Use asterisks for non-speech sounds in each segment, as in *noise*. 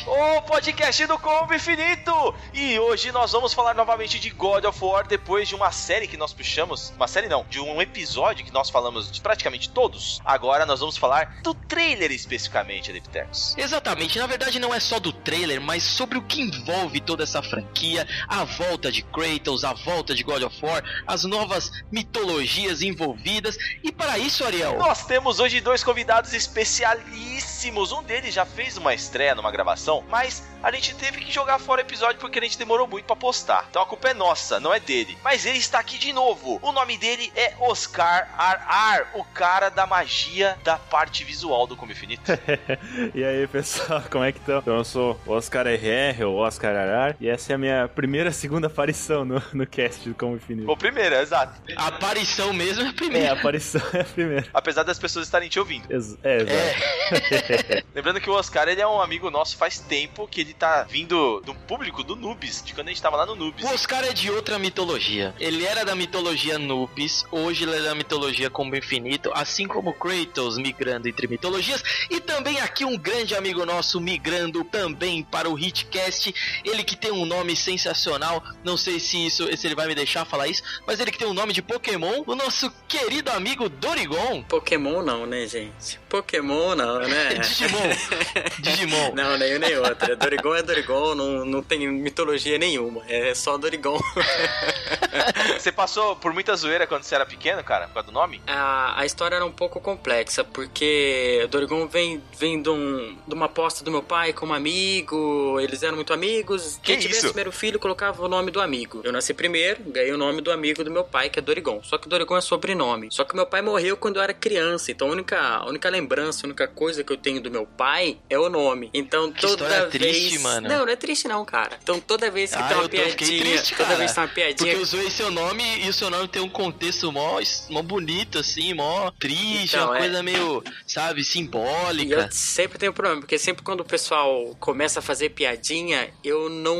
Cast. O podcast do Combo Infinito! E hoje nós vamos falar novamente de God of War depois de uma série que nós puxamos. Uma série não, de um episódio que nós falamos de praticamente todos. Agora nós vamos falar do trailer especificamente, Adeptex. Exatamente, na verdade não é só do trailer, mas sobre o que envolve toda essa franquia, a volta de Kratos, a volta de God of War, as novas mitologias envolvidas. E para isso, Ariel, Nós temos hoje dois convidados especialíssimos. Um deles já fez uma estreia numa gravação, mas a gente teve que jogar fora o episódio porque a gente demorou muito pra postar. Então a culpa é nossa, não é dele. Mas ele está aqui de novo. O nome dele é Oscar Ar, o cara da magia da parte visual do Como Infinito. *laughs* E aí, pessoal, como é que estão? Então, eu sou o Oscar RR, ou Oscar Arar, e essa é a minha primeira, segunda aparição no, no cast do Como Infinito. o primeiro, exato. a aparição mesmo é a É, primeira. a aparição é a primeira. Apesar das pessoas estarem te ouvindo. Ex é, exato. *laughs* Lembrando que o Oscar ele é um amigo nosso faz tempo que ele tá vindo do público do Noobs, de quando a gente tava lá no Noobs. O Oscar é de outra mitologia. Ele era da mitologia Nubis, hoje ele é da mitologia Combo Infinito, assim como Kratos migrando entre mitologias. E também aqui um grande amigo nosso migrando também para o Hitcast. Ele que tem um nome sensacional, não sei se isso se ele vai me deixar falar isso, mas ele que tem um nome de Pokémon, o nosso querido amigo Dorigon. Pokémon não, né, gente? Pokémon não, né? *laughs* Digimon. *laughs* Digimon. Não, nem um nem outro. Dorigon é Dorigon, não, não tem mitologia nenhuma. É só Dorigon. *laughs* Você passou por muita zoeira quando você era pequeno, cara, por causa do nome? A, a história era um pouco complexa, porque Dorigon vem, vem de, um, de uma aposta do meu pai com um amigo, eles eram muito amigos. Que Quem tivesse isso? primeiro filho colocava o nome do amigo. Eu nasci primeiro, ganhei o nome do amigo do meu pai, que é Dorigon. Só que Dorigon é sobrenome. Só que meu pai morreu quando eu era criança, então a única, a única lembrança, a única coisa que eu tenho do meu pai é o nome. Então toda história vez. triste, mano. Não, não é triste não, cara. Então toda vez que Ah, tem uma eu tô, fiquei piadinha, triste, toda vez que tem uma Porque piadinha eu zoei seu nome e o seu nome tem um contexto mó, mó bonito, assim, mó triste, Então, uma é. coisa meio, sabe, E simbólica. eu sempre tenho problema, porque sempre quando o pessoal começa a fazer piadinha, eu não,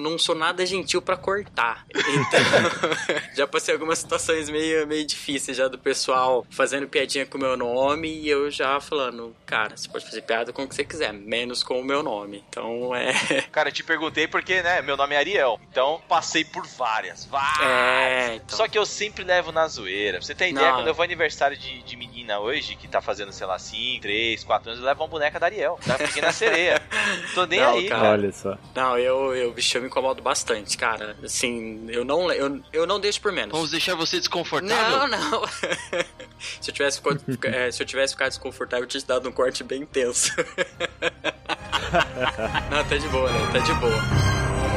não sou nada gentil pra cortar. Então, *laughs* *laughs* já passei algumas situações meio, meio difíceis já do pessoal fazendo piadinha com o meu nome e eu já falando, cara, você pode fazer piada com o que você quiser, menos com o meu nome. Então é. *laughs* Cara, eu te perguntei porque, né, meu nome é Ariel. Então, passei por várias, várias. É, então. Só que eu sempre levo na zoeira. Pra você ter ideia, Não. quando eu vou aniversário de, de menina hoje, que tá fazendo, sei lá, 5, 3, 4 anos, eu levo uma boneca da Ariel, da pequena *laughs* sereia. Tô nem Não, aí, cara. cara. Olha só. Não, eu, eu, bicho, eu me incomodo bastante, cara. Assim, eu não, eu, eu não deixo por menos. Vamos deixar você desconfortável? Não, não. *laughs* se, eu tivesse ficado, *laughs* é, se eu tivesse ficado desconfortável, eu tinha te dado um corte bem intenso. *laughs* não, tá de boa, né? Tá de boa.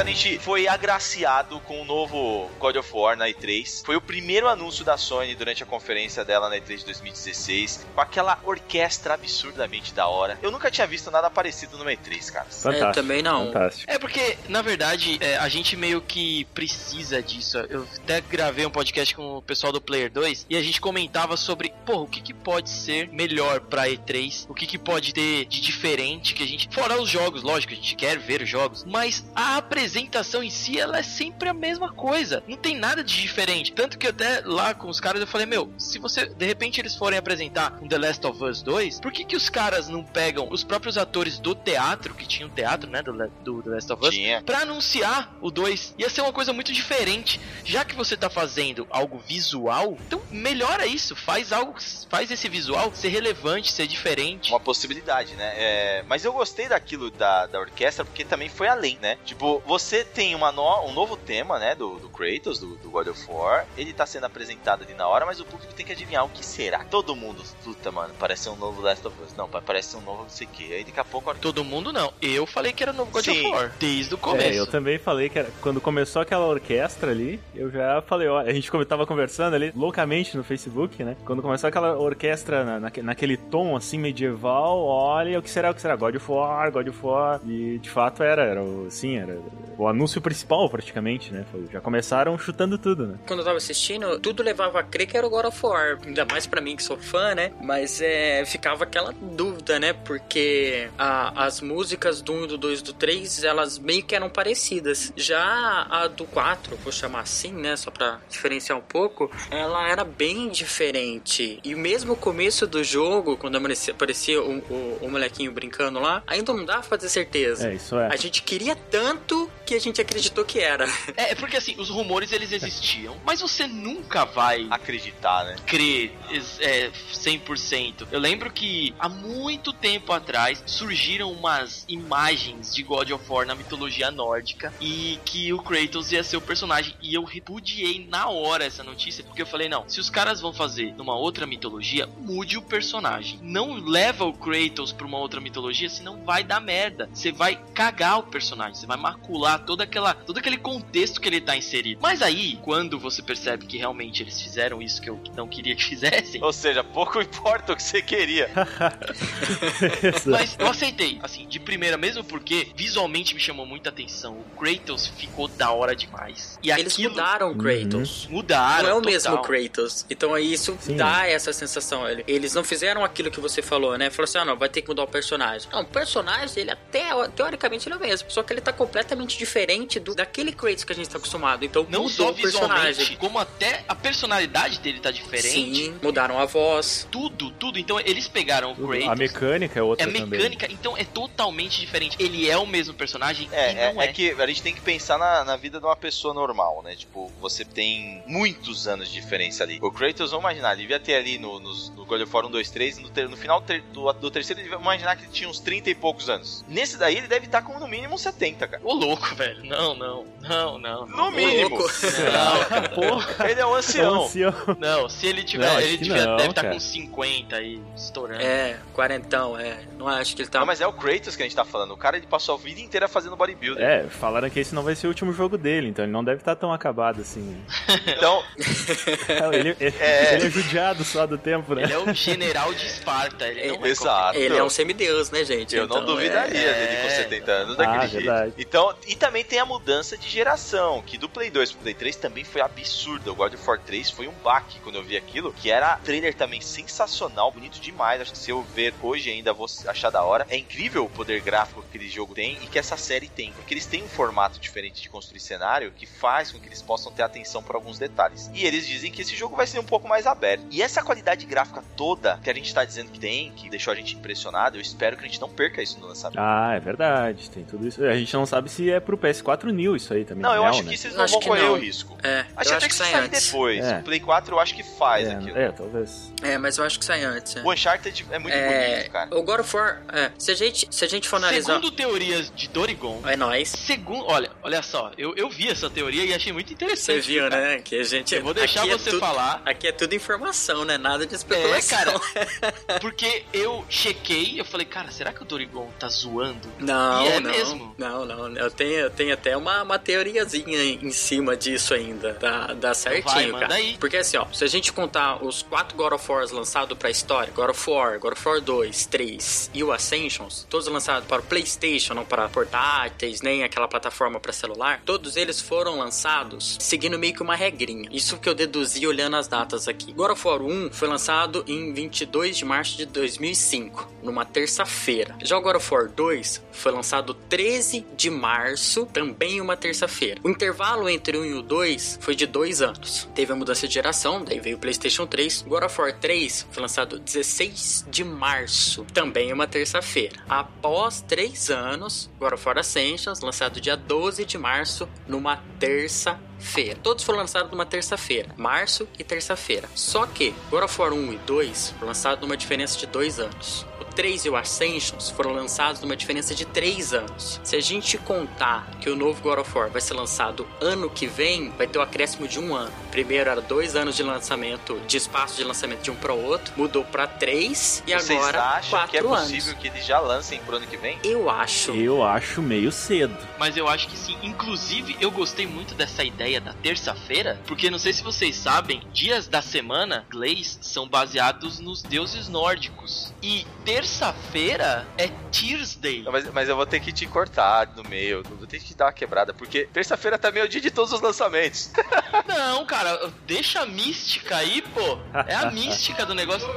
A gente foi agraciado com o novo God of War na E3. Foi o primeiro anúncio da Sony durante a conferência dela na E3 de 2016, com aquela orquestra absurdamente da hora. Eu nunca tinha visto nada parecido numa E3, cara. Fantástico. também não. Fantástico. É porque, na verdade, é, a gente meio que precisa disso. Eu até gravei um podcast com o pessoal do Player 2 e a gente comentava sobre, pô, o que, que pode ser melhor pra E3, o que, que pode ter de diferente que a gente. Fora os jogos, lógico, a gente quer ver os jogos, mas a apresentação em si, ela é sempre a mesma coisa. Não tem nada de diferente. Tanto que até lá com os caras eu falei, meu, se você, de repente, eles forem apresentar um The Last of Us 2, por que, que os caras não pegam os próprios atores do teatro, que tinha um teatro, né, do, do The Last of Us, Tinha. pra anunciar o 2. Ia ser uma coisa muito diferente. Já que você tá fazendo algo visual, então melhora isso. Faz algo, faz esse visual ser relevante, ser diferente. Uma possibilidade, né? É, mas eu gostei daquilo da, da orquestra porque também foi além, né? Tipo, você tem uma no- um novo tema, né? Do, do Kratos, do, do God of War. Ele tá sendo apresentado ali na hora, mas o público tem que adivinhar o que será. Todo mundo, puta, mano, parece ser um novo Last of Us. Não, parece ser um novo não sei o que. Aí daqui a pouco. Todo mundo não. Eu falei que era novo God Sim. of War. Desde o É, começo. eu também falei que era, quando começou aquela orquestra ali, eu já falei, ó, a gente tava conversando ali loucamente no Facebook, né? Quando começou aquela orquestra na- naque- naquele tom assim medieval, olha, o que será, o que será? God of War, God of War. E de fato era, era o, sim, era o anúncio principal praticamente, né? Foi, já começaram chutando tudo, né? Quando eu tava assistindo, tudo levava a crer que era o God of War. Ainda mais para mim que sou fã, né? Mas é, ficava aquela dúvida, né? Porque a, as músicas do 1, do 2 do 3, elas meio que eram parecidas. Já a do 4, vou chamar assim, né? Só pra diferenciar um pouco, ela era bem diferente. E mesmo o começo do jogo, quando aparecia, aparecia o, o, o molequinho brincando lá, ainda não dá pra fazer certeza. É, isso é. A gente queria tanto que a gente acreditou que era. É, é porque assim, os rumores eles existiam, mas você nunca vai Acreditar, né? crer é, 100%. Eu lembro que há muito tempo atrás surgiram umas imagens de God of War na mitologia nórdica e que o Kratos ia ser o personagem. E eu repudiei na hora essa notícia porque eu falei: não, se os caras vão fazer numa outra mitologia, mude o personagem. Não leva o Kratos pra uma outra mitologia, senão vai dar merda. Você vai cagar o personagem, você vai macular toda aquela, todo aquele contexto que ele tá inserido. Mas aí, quando você percebe que realmente eles fizeram isso que eu não queria que *laughs* fizessem, Ou seja, pouco importa o que você queria. *laughs* Mas eu aceitei, assim, de primeira, mesmo porque visualmente me chamou muita atenção. O Kratos ficou da hora demais. E Eles aquilo mudaram o Kratos. mudaram. Não é o total. mesmo Kratos. Então aí isso Sim. dá essa sensação. Ele- Eles não fizeram aquilo que você falou, né? Falou assim, ah, não, vai ter que mudar o personagem. Não, o personagem, ele até, teoricamente, ele é o mesmo. Só que ele tá completamente diferente do, daquele Kratos que a gente tá acostumado. Então Não mudou só o personagem. visualmente, como até a personalidade dele tá diferente. Sim, mudaram a voz. Tudo, tudo. Então eles pegaram o Kratos. A mecânica é É outra a também. mecânica, então é totalmente diferente. Ele é o mesmo personagem É, e é, não é é. que a gente tem que pensar na, na vida de uma pessoa normal, né? Tipo, você tem muitos anos de diferença ali. O Kratos, vamos imaginar, ele devia ter ali no, nos- no God of War 1, 2, 3, no, ter- no final ter- do, do terceiro, ele devia imaginar que ele tinha uns 30 e poucos anos. Nesse daí, ele deve estar com no mínimo uns 70, cara. Ô louco, velho. Não, não. Não, não. No mínimo. *laughs* Não, Porra, Ele é um é um ancião. ancião. não, se ele tiver, Não, ele devia, não, deve estar cara. com 50 aí, estourando. É, quarentão, é. Não acho que ele tá... Não, mas é o Kratos que a gente tá falando. O cara, ele passou a vida inteira fazendo bodybuilding. É, falaram que esse não vai ser o último jogo dele, então ele não deve estar tão acabado assim. *laughs* Então, Ele, ele- *laughs* É. ele é judiado só do tempo, né? Ele é o general de Esparta. Ele é exato. Ele é um semideus, né, gente? Eu não Então, duvidaria é- dele com 70 anos daquele Ah, jeito. verdade. Então, e também tem a mudança de geração, que do Play 2 pro Play 3 também foi absurda. O God of War 3 foi um baque quando eu vi aquilo, que era trailer também sensacional, bonito demais. Acho que se eu ver hoje ainda vou achar da hora. É incrível o poder gráfico que aquele jogo tem e que essa série tem, porque eles têm um formato diferente de construir cenário que faz com que eles possam ter atenção por alguns detalhes. E eles dizem que esse jogo vai ser um pouco mais aberto. E essa qualidade gráfica toda que a gente tá dizendo que tem, que deixou a gente impressionado, eu espero que a gente não perca isso no lançamento. Ah, é verdade, tem tudo isso. A gente não sabe se é pro PS4 New isso aí também. Não, eu real, acho né? que vocês não acho vão correr não. o risco. É, Acho eu até acho que que sai sai antes. depois. É. O Play 4 eu acho que faz aquilo. É, é, talvez. É, mas eu acho que sai antes. é. O Uncharted é muito É, bonito, cara. o God of War, é, se a gente, se a gente for analisar, Segundo teorias de Dorigon, é nóis. segundo, olha, olha só, eu, eu vi essa teoria e achei muito Você interessante. viu, cara. né? Que a gente. Eu vou deixar aqui é você tudo- falar. Aqui é tudo informação, né? Nada de É, especulação. cara. *laughs* Porque eu chequei, eu falei, cara, será que o Dorigon tá zoando? Não, E é não, mesmo. não, não. Eu tenho, tenho até uma, uma teoriazinha em cima disso ainda. Dá, dá certinho, vai, cara. aí. Porque assim, ó, se a gente contar os quatro God of Wars lançados pra história, God of War, God of War 2, 3 e o Ascensions, todos lançados para o PlayStation, não para portáteis, nem aquela plataforma pra celular, todos eles foram lançados seguindo meio que uma regrinha. Isso que eu deduzi olhando as datas aqui. God of War 1 foi lançado em 22 de março de 2005, numa terça-feira. Já o God of War 2 foi lançado 13 de março, também uma terça-feira. O intervalo entre o 1 e o 2 foi de dois anos. Teve a mudança de geração, daí veio o PlayStation 3. God of War 3 foi lançado 16 de março, também uma terça-feira. Após três anos, God of War Ascensions, lançado dia 12 de março, numa terça-feira. Todos foram lançados numa terça-feira, março e terça-feira. Só que God of War 1 e 2 foram lançados numa diferença de dois anos. O 3 e o Ascensions foram lançados numa diferença de 3 anos. Se a gente contar que o novo God of War vai ser lançado ano que vem, vai ter o acréscimo de um ano. Primeiro era dois anos de lançamento, de espaço de lançamento de um para o outro, mudou para três e Vocês agora acham quatro que é anos. possível que eles já lancem pro ano que vem? Eu acho. Eu acho meio cedo. Mas eu acho que sim. Inclusive, eu gostei muito dessa ideia da terça-feira, porque não sei se vocês sabem, dias da semana, inglês, são baseados nos deuses nórdicos. E terça-feira é Tuesday. Mas, mas eu vou ter que te cortar no meio, eu vou ter que te dar uma quebrada, porque terça-feira também é o dia de todos os lançamentos. Não, cara, deixa a mística aí, pô. É a mística do negócio.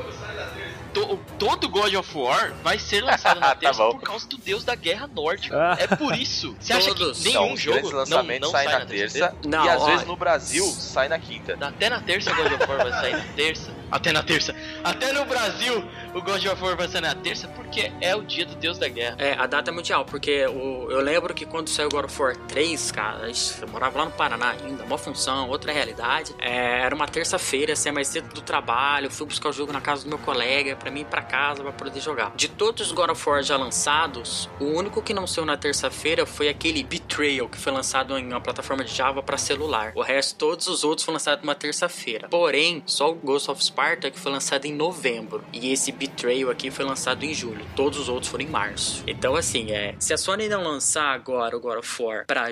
To- todo God of War vai ser lançado na *laughs* Tá terça bom. por causa do deus da guerra nórdica. Ah. É por isso. Você acha Todos. que nenhum jogo grandes não, não saem sai na terça, Não, e às ó. vezes no Brasil sai na quinta. Até na terça o God of War vai sair na terça. Até na terça. Até no Brasil o God of War vai sair na terça porque é o dia do Deus da Guerra. É, a data mundial, porque o, eu lembro que quando saiu God of War 3, cara, eu morava lá no Paraná ainda, uma função, outra realidade. É, era uma terça-feira, assim, mais cedo do trabalho, fui buscar o jogo na casa do meu colega, pra mim pra casa pra poder jogar. De todos os God of War já lançados, o único que não saiu na terça-feira foi aquele Betrayal, que foi lançado em uma plataforma de Java pra celular. O resto, todos os outros foram lançados numa terça-feira. Porém, só o Ghost of Sparta que foi lançado em novembro. E esse Betrayal aqui foi lançado em julho. Todos os outros foram em março. Então, assim, é. Se a Sony não lançar agora o God of War pra,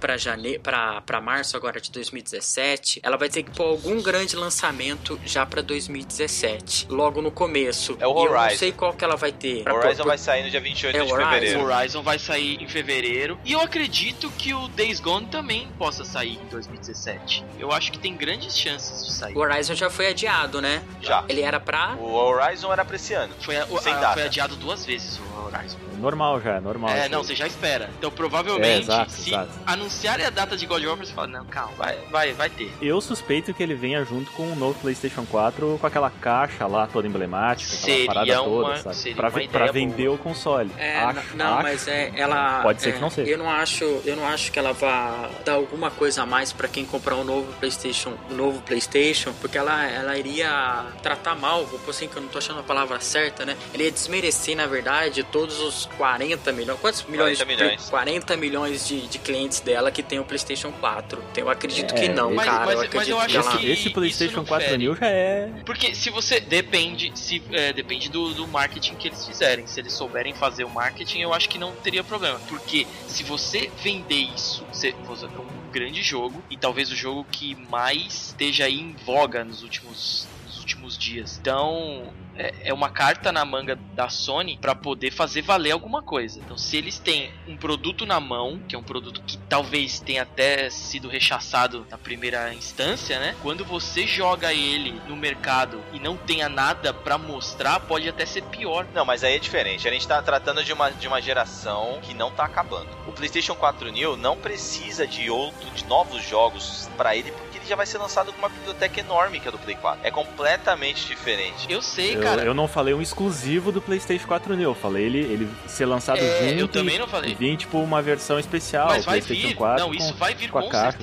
pra, jane... pra, pra março agora de 2017, ela vai ter que pôr algum grande lançamento já pra 2017. Logo no começo. É o E eu não Horizon. sei qual que ela vai ter. Pra Horizon pôr- vai sair no dia 28 É, de Horizon. O fevereiro. Horizon vai sair em fevereiro. E eu acredito que o Days Gone também possa sair em 2017. Eu acho que tem grandes chances de sair. O Horizon já foi adiado, né? Já. Ele era pra. O Horizon era pra esse ano. Foi, a- o- Sem a- data. foi adiado duas vezes o Horizon. É normal já, é normal. É, não, você já espera. Então provavelmente, É, exato, se exato. anunciarem a data de God of War, você fala, não, calma, vai, vai, vai ter. Eu suspeito que ele venha junto com o novo PlayStation 4 com aquela caixa lá toda emblemática, aquela Seria parada toda, uma- sabe? seria pra, uma pra vender o console. É, acho, não, acho. mas é, ela. Pode ser é, que não seja. Eu não acho, eu não acho que ela vá dar alguma coisa a mais pra quem comprar um novo PlayStation, um novo PlayStation, porque ela, ela iria tratar mal, vou pôr assim que eu não tô achando a palavra certa, né? Ele ia desmerecer, na verdade, todos os 40 milhões. Quantos milhões? 40 de- milhões. 40 milhões de, de clientes dela que tem o PlayStation 4. Então eu acredito É, que não, mas- cara. mas- eu mas acredito eu acho que ela... que- Esse PlayStation não 4 fere. mil já é. Porque se você. Depende. Se, é, depende do, do marketing que eles fizerem. Se eles souberem fazer o marketing, eu acho que não teria problema. Porque se você vender isso, você, você é um grande jogo. E talvez o jogo que mais esteja aí em voga nos últimos. últimos dias. Então. É é uma carta na manga da Sony pra poder fazer valer alguma coisa. Então, se eles têm um produto na mão, que é um produto que talvez tenha até sido rechaçado na primeira instância, né? Quando você joga ele no mercado e não tenha nada pra mostrar, pode até ser pior. Não, mas aí é diferente. A gente tá tratando de uma, de uma geração que não tá acabando. O PlayStation 4 New não precisa de outro, de novos jogos porque ele já vai ser lançado com uma biblioteca enorme que é do Play 4. É completamente diferente. Eu sei, Eu, cara. eu não falei um exclusivo do PlayStation 4 New, eu falei ele, ele ser lançado É, junto eu também e, não falei. e vir tipo uma versão especial, Mas vai PlayStation vir. 4 Não, isso com- vai vir com com, a caixa.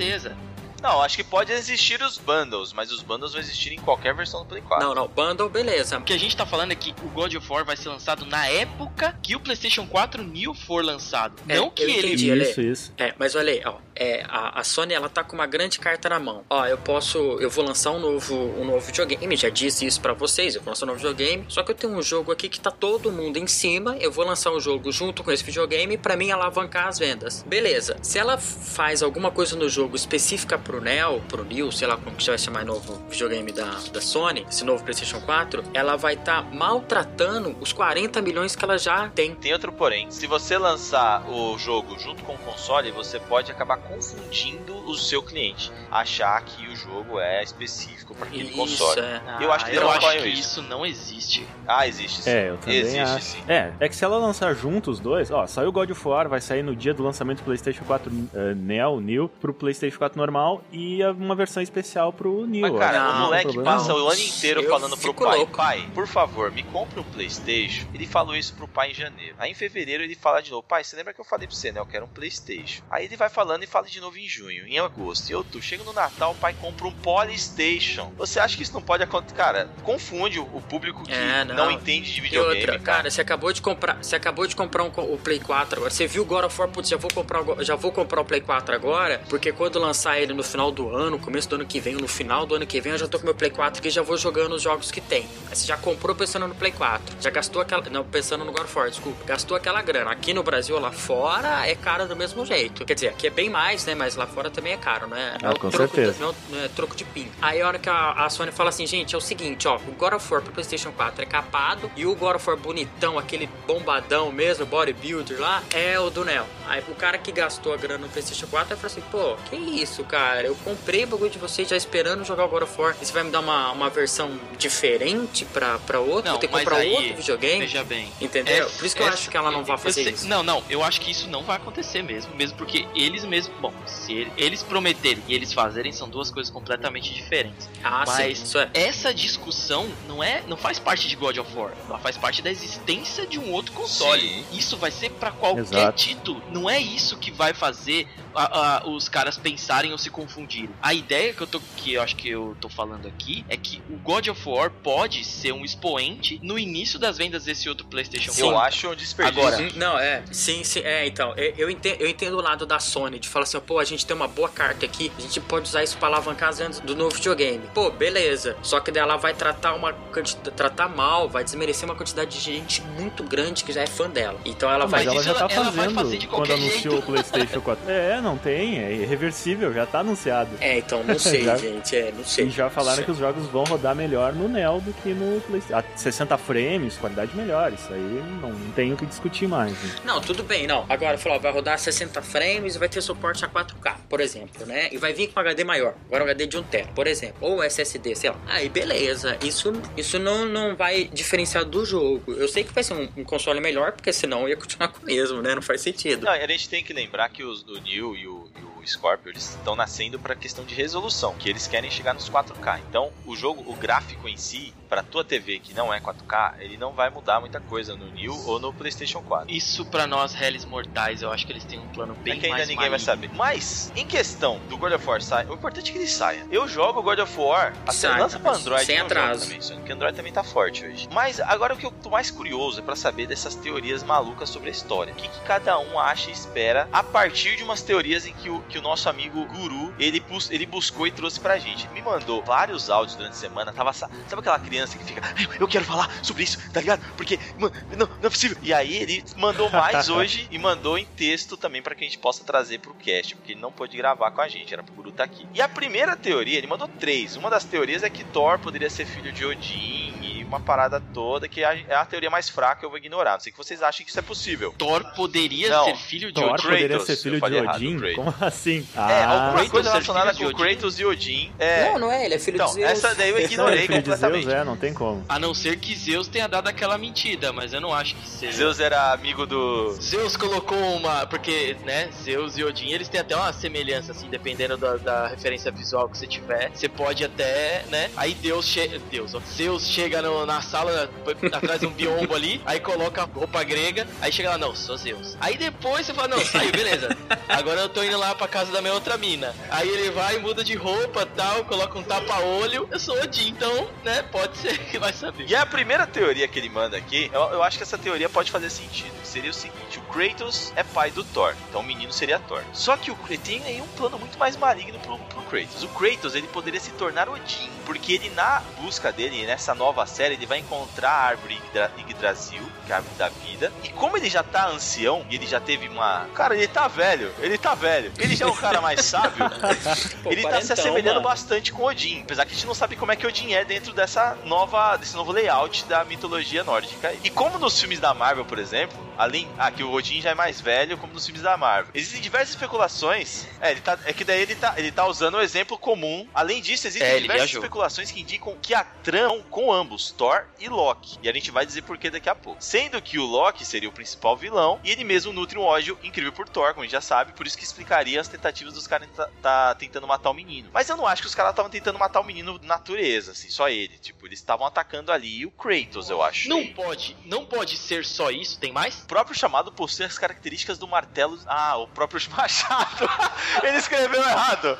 Não, acho que pode existir os bundles, mas os bundles vão existir em qualquer versão do Play 4. Não, não, bundle, beleza. O que a gente tá falando é que o God of War vai ser lançado na época que o PlayStation 4 New for lançado. É, não que ele. entendi. Ale. Isso, isso. É, mas olha aí, ó, é, a, a Sony ela tá com uma grande carta na mão. Ó, eu posso, eu vou lançar um novo, um novo videogame, já disse isso pra vocês, eu vou lançar um novo videogame, só que eu tenho um jogo aqui que tá todo mundo em cima, eu vou lançar um jogo junto com esse videogame pra mim alavancar as vendas. Beleza, se ela faz alguma coisa no jogo específica pro Neo, pro New, sei lá como que vai chamar o novo videogame da, da Sony, esse novo PlayStation 4, ela vai estar maltratando os 40 milhões que ela já tem. Tem outro porém. Se você lançar o jogo junto com o console, você pode acabar confundindo o seu cliente. Achar que o jogo é específico para aquele Isso, console. é. Eu acho que eu não acho que isso. isso não existe. Ah, existe sim. É, eu também Existe acho. sim. É, é que se ela lançar juntos os dois, ó, saiu God of War, vai sair no dia do lançamento do PlayStation 4 eh, Neo, New, pro PlayStation 4 normal e uma versão especial pro New. Mas, cara, o moleque passa não. o ano inteiro Eu falando pro pai: louco. Pai, por favor, me compre um PlayStation. Ele falou isso pro pai em janeiro. Aí em fevereiro ele fala de novo, pai, você lembra que eu falei pra você, né? Eu quero um Playstation. Aí ele vai falando e fala de novo em junho, em agosto. E eu tô, chega no Natal, o pai compra um Polystation. Você acha que isso não pode acontecer? Cara, confunde o público que É, não. não. entende de videogame. outra, cara, você acabou de comprar, você acabou de comprar um, o Play 4 agora. Você viu o God of War, putz, já vou comprar, já vou comprar o Play 4 agora, porque quando lançar ele no final do ano, começo do ano que vem, ou no final do ano que vem, eu já tô com meu Play 4 aqui e já vou jogando os jogos que tem. Aí você já comprou pensando no Play 4, já gastou aquela, não, pensando no God of War, desculpa, gastou aquela grana. Aqui no Brasil, lá fora, é caro do mesmo jeito. Quer dizer, aqui é bem mais, né, mas lá fora também é caro, né? Ah, é o com troco certeza. não, não é troco de pin. Aí a hora que a, a Sony fala assim, gente, é o seguinte, ó, o God of War pro PlayStation 4 é capado e o God of War bonitão, aquele bombadão mesmo, bodybuilder lá, é o do Neo. Aí o cara que gastou a grana no PlayStation 4 aí falou assim, pô, que isso, cara? Eu comprei o bagulho de vocês já esperando jogar o God of War e você vai me dar uma, uma versão diferente pra, pra outro? Não, Vou ter que comprar aí, outro videogame? Veja bem. Entendeu? essa- Por isso que eu essa- acho que ela não vai fazer sei- isso. Não, não, eu acho que isso não vai acontecer mesmo, mesmo porque eles mesmos, bom, se ele- eles prometerem e eles fazerem são duas coisas completamente diferentes. Ah, sim, Mas isso é. essa discussão não é, não faz parte de God of War, ela faz parte da existência de um outro console. Sim. Isso vai ser pra qualquer Exato. título. Não é isso que vai fazer a- a- os caras pensarem ou se confundirem. A ideia que eu tô que eu acho que eu tô falando aqui é que o God of War pode ser um expoente no início das vendas desse outro PlayStation Eu 4. acho um desperdício. Agora, Sim, não, é. Sim, sim, é, então. Eu, eu, entendo, eu entendo o lado da Sony, de falar assim, pô, a gente tem uma boa carta aqui, a gente pode usar isso pra alavancar as vendas do novo videogame. Pô, beleza. Só que daí ela vai tratar uma quantidade, tratar mal, vai desmerecer uma quantidade de gente muito grande que já é fã dela. Então ela vai. Mas ela isso já tá ela- ela vai fazendo fazer de quando anunciou jeito. o PlayStation 4. *laughs* É, não tem, é irreversível, já tá anunciado. É, então, não sei, *laughs* Já- gente, é, não sei. E já falaram Sei. que os jogos vão rodar melhor no Neo do que no PlayStation. A 60 frames, qualidade melhor. Isso aí não tem o que discutir mais. né? Não, tudo bem, não. Agora, falou, vai rodar 60 frames e vai ter suporte a 4K, por exemplo, né? E vai vir com HD maior. Agora um HD de 1 TB, por exemplo. Ou SSD, sei lá. Aí, beleza. Isso, isso não, não vai diferenciar do jogo. Eu sei que vai ser um, um console melhor, porque senão ia continuar com o mesmo, né? Não faz sentido. Não, a gente tem que lembrar que os, o New e o, e o Scorpio eles estão nascendo para questão de resolução, que eles querem chegar nos 4K. Então, o jogo, o gráfico em si, para tua TV que não é 4K, ele não vai mudar muita coisa no New ou no PlayStation 4. Isso pra nós réis mortais, eu acho que eles têm um plano bem É que ainda mais ninguém vai maligno. saber. Mas, em questão do God of War sair, o importante é que ele saia. Eu jogo o God of War, Sai, lança pra mas Android. sem atraso. Também, só que Android também tá forte hoje. Mas agora o que eu tô mais curioso é pra saber dessas teorias malucas sobre a história. O que, que cada um acha e espera a partir de umas teorias em que o, que o nosso amigo Guru, ele, ele buscou e trouxe pra gente. Ele me mandou vários áudios durante a semana, tava, sa- sabe aquela criança que fica, "Ai, eu quero falar sobre isso, tá ligado? Porque, mano, não, não é possível. E aí ele mandou mais *laughs* hoje e mandou em texto também pra que a gente possa trazer pro cast, porque ele não pôde gravar com a gente, era pro Guru tá aqui. E a primeira teoria, ele mandou três. Uma das teorias é que Thor poderia ser filho de Odin e uma parada toda, que é a- é teoria mais fraca, eu vou ignorar. Não sei que vocês acham que isso é possível. Thor poderia Não, ser filho de Thor Odin. poderia Kratos, ser filho de errado, Odin? Como assim? é, Ah, alguma Kratos coisa relacionada com? Kratos e Odin. É, Não, não é, ele é filho então, de Zeus. essa daí eu ignorei é de completamente. Zeus, é, não tem como. A não ser que Zeus tenha dado aquela mentira, mas eu não acho que seja. Zeus era amigo do. Zeus colocou uma. Porque, né, Zeus e Odin, eles têm até uma semelhança, assim, dependendo da, da referência visual que você tiver. Você pode até, né? Aí Deus chega. Deus, ó. Zeus chega no- na sala, atrás de um biombo ali, aí coloca a roupa grega, aí chega lá, não, sou Zeus. Aí depois você fala, não, saiu, beleza. Agora eu tô indo lá pra casa da minha outra mina. Aí ele vai, muda de roupa tal, coloca um tapa-olho. Eu sou Odin, então, né? Pode *laughs* que vai saber. E a primeira teoria que ele manda aqui, eu, eu acho que essa teoria pode fazer sentido. Seria o seguinte: o Kratos é pai do Thor, então o menino seria Thor. Só que o Kratos tem aí um plano muito mais maligno pro, pro Kratos. O Kratos ele poderia se tornar Odin, porque ele na busca dele nessa nova série ele vai encontrar a árvore Yggdra- Yggdrasil, que é a árvore da vida. E como ele já tá ancião e ele já teve uma, cara, ele tá velho, ele tá velho. Ele já é um cara mais sábio. Pô, *laughs* ele tá se assemelhando mano. bastante com Odin, apesar que a gente não sabe como é que Odin é dentro dessa nova, desse novo layout da mitologia nórdica. E como nos filmes da Marvel, por exemplo, além, ah, que o Odin já é mais velho, como nos filmes da Marvel. Existem diversas especulações. É, ele tá, é que daí ele tá, ele tá usando o exemplo comum. Além disso, existem É, ele diversas viajou. especulações que indicam que a trama com ambos, Thor e Loki. E a gente vai dizer por que daqui a pouco. Sendo que o Loki seria o principal vilão e ele mesmo nutre um ódio incrível por Thor, como a gente já sabe, por isso que explicaria as tentativas dos caras tá, tá tentando matar o menino. Mas eu não acho que os caras estavam tentando matar o menino natureza, assim, só ele. Tipo, eles estavam atacando ali o Kratos, eu acho. Não pode, não pode ser só isso, tem mais? O próprio chamado possui as características do martelo. Ah, o próprio *laughs* machado. ele escreveu errado.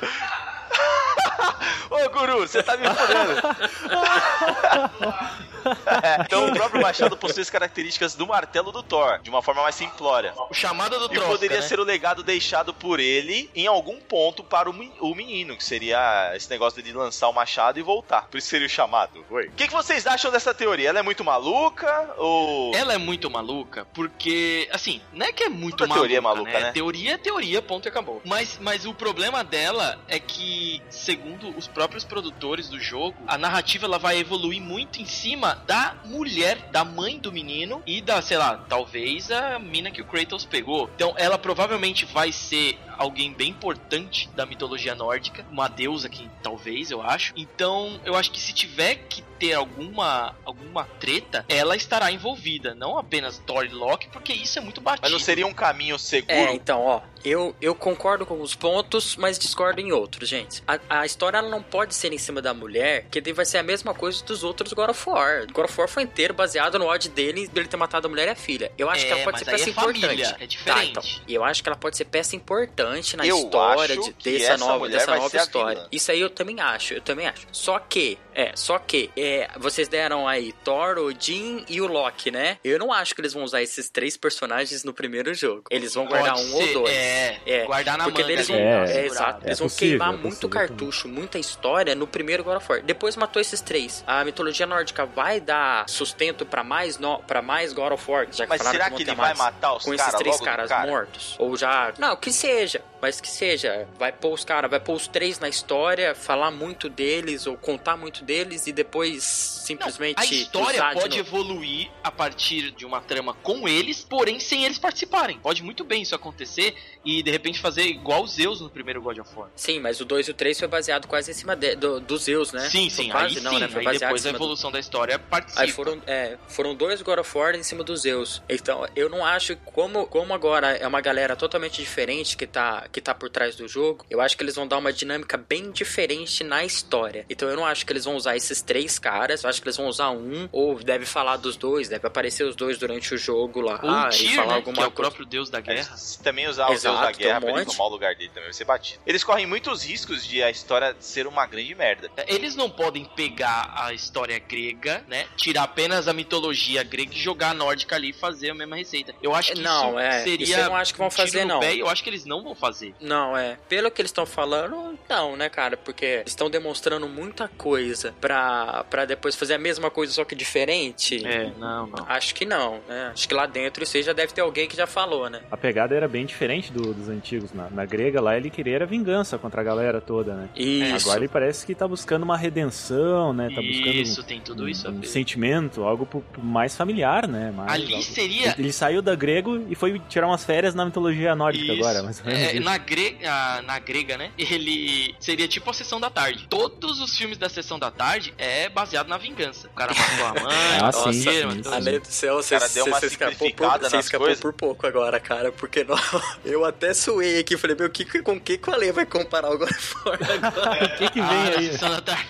Ô, Guru, você tá me fudendo. é, então, o próprio machado possui as características do martelo do Thor, de uma forma mais simplória. O chamado do E Trosca, poderia né? ser o legado deixado por ele em algum ponto para o, men- o menino, que seria esse negócio de lançar o machado e voltar. Por isso seria o chamado. Oi. O que, que vocês acham dessa teoria? Ela é muito maluca ou. Ela é muito maluca porque, assim, não é que é muito Toda maluca, teoria é maluca, né? Teoria é teoria, ponto e acabou. Mas, mas o problema dela é que, segundo os próprios produtores do jogo, a narrativa ela vai evoluir muito em cima da mulher, da mãe do menino e da, sei lá, talvez a mina que o Kratos pegou. Então, ela provavelmente vai ser alguém bem importante da mitologia nórdica, uma deusa que talvez, eu acho. Então, eu acho que se tiver que ter alguma alguma treta, ela estará envolvida, não apenas Thor e Loki, porque isso é muito batido. Mas não seria um caminho seguro? É, então, ó, eu, eu concordo com os pontos, mas discordo em outros, gente. A, a história ela não pode ser em cima da mulher, que daí vai ser a mesma coisa dos outros God of War. God of War foi inteiro baseado no ódio dele, dele ter matado a mulher e a filha. Eu acho É, que ela pode mas ser peça é família, importante. é diferente. Tá, então. Eu acho que ela pode ser peça importante na Eu história de- dessa essa nova, dessa nova história. Isso aí eu também acho, eu também acho. Só que, é, só que, é, vocês deram aí Thor, Odin e o Loki, né? Eu não acho que eles vão usar esses três personagens no primeiro jogo. Eles vão guardar Pode um ser, ou dois. É, É, guardar na Porque manga. eles vão. É, uma É, exato. Eles É vão possível, queimar é muito possível cartucho, muita história no primeiro God of War. Depois matou esses três. A mitologia nórdica vai dar sustento pra mais, no, pra mais God of War, já que Mas será que ter ele vai matar os com esses caras três caras cara? mortos? Ou já. Não, que seja. Mas que seja. Vai pôr os caras, vai pôr os três na história, falar muito deles, ou contar muito deles, e depois simplesmente. A história pode evoluir a partir de uma trama com eles, porém sem eles participarem. Pode muito bem isso acontecer e de repente fazer igual os Zeus no primeiro God of War. Sim, mas o 2 e o 3 foi baseado quase em cima de, do, dos Zeus, né? Sim, Foi sim, quase aí não, sim, né? Foi aí depois a cima do- evolução da história participa. Aí foram, é, foram dois God of War em cima dos Zeus. Então, eu não acho como como agora é uma galera totalmente diferente que tá que tá por trás do jogo, eu acho que eles vão dar uma dinâmica bem diferente na história. Então, eu não acho que eles vão usar esses três caras, eu acho que eles vão usar um ou deve falar dos dois, deve aparecer os dois durante o jogo lá Ou o e Tyr, falar né, alguma que é o coisa. próprio deus da guerra. Eles, se também usar os Exato, Deus da tem um guerra pra ele tomar o lugar dele também vai ser batido. Eles correm muitos riscos de a história ser uma grande merda. Eles não podem pegar a história grega, né? Tirar apenas a mitologia grega e jogar a nórdica ali e fazer a mesma receita. Eu acho que Não, isso é, seria. isso eu não acho que vão um tiro fazer, não. pé eu acho que eles não vão fazer. Não, é. Pelo que eles estão falando, não, né, cara? Porque estão demonstrando muita coisa pra, pra depois fazer a mesma coisa, só que diferente. É, não, não. Acho que não, né? Acho que lá dentro isso aí já deve ter alguém que já falou, né? A pegada era bem diferente do- dos antigos. Na, na grega lá ele queria era vingança contra a galera toda, né? Isso. Agora ele parece que tá buscando uma redenção, né? Tá buscando Isso, tem tudo isso um ver. sentimento, algo mais familiar, né? Mais Ali algo- seria. Ele, ele saiu da grego e foi tirar umas férias na mitologia nórdica Isso. agora, mais ou menos É, isso. Na, grega, na grega, né? *laughs* Ele seria tipo a sessão da tarde. Todos os filmes da sessão da tarde é baseado na vingança. O cara matou a *laughs* mãe, Ah, matou a sim, filha, sim, matou Além do céu, você cara deu uma você escapou, por, você escapou coisas. por pouco agora, cara. Porque não, *laughs* eu até suei aqui. Falei, meu, que, com que que o Ale vai comparar o God of War agora? O que que vem Ah, aí? sessão da tarde.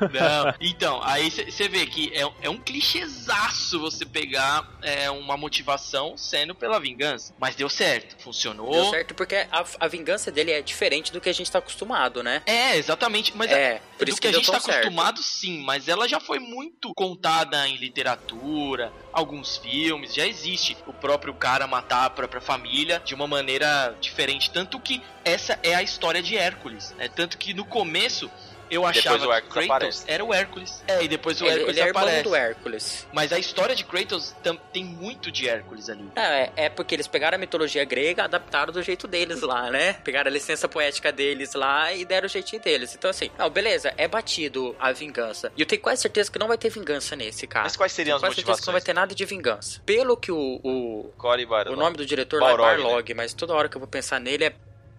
Não. Então, aí você vê que é, é um clichêzaço você pegar é, uma motivação sendo pela vingança. Mas deu certo, funcionou. Deu certo porque a, a vingança dele é diferente do que a gente tá acostumado, né? É, exatamente. Mas É, por do isso que, que a gente tá certo. acostumado, sim, mas ela já foi muito contada em literatura, alguns filmes, já existe o próprio cara matar a própria família de uma maneira diferente. Tanto que essa é a história de Hércules, né? Tanto que no começo eu achava o que Hércules Kratos aparece. era o Hércules. É, e depois o Ele, Hércules ele é aparece. do Hércules. Mas a história de Kratos tam- tem muito de Hércules ali. É, é porque eles pegaram a mitologia grega, adaptaram do jeito deles lá, né? Pegaram a licença poética deles lá e deram o jeitinho deles. Então, assim, não, beleza, é batido a vingança. E eu tenho quase certeza que não vai ter vingança nesse, cara. Mas quais seriam as Tenho quase certeza que não vai motivações? ter nada de vingança. Pelo que o, o, Core Barão. o nome do diretor lá é Balrog, né? Barlog, mas toda hora que eu vou pensar nele é.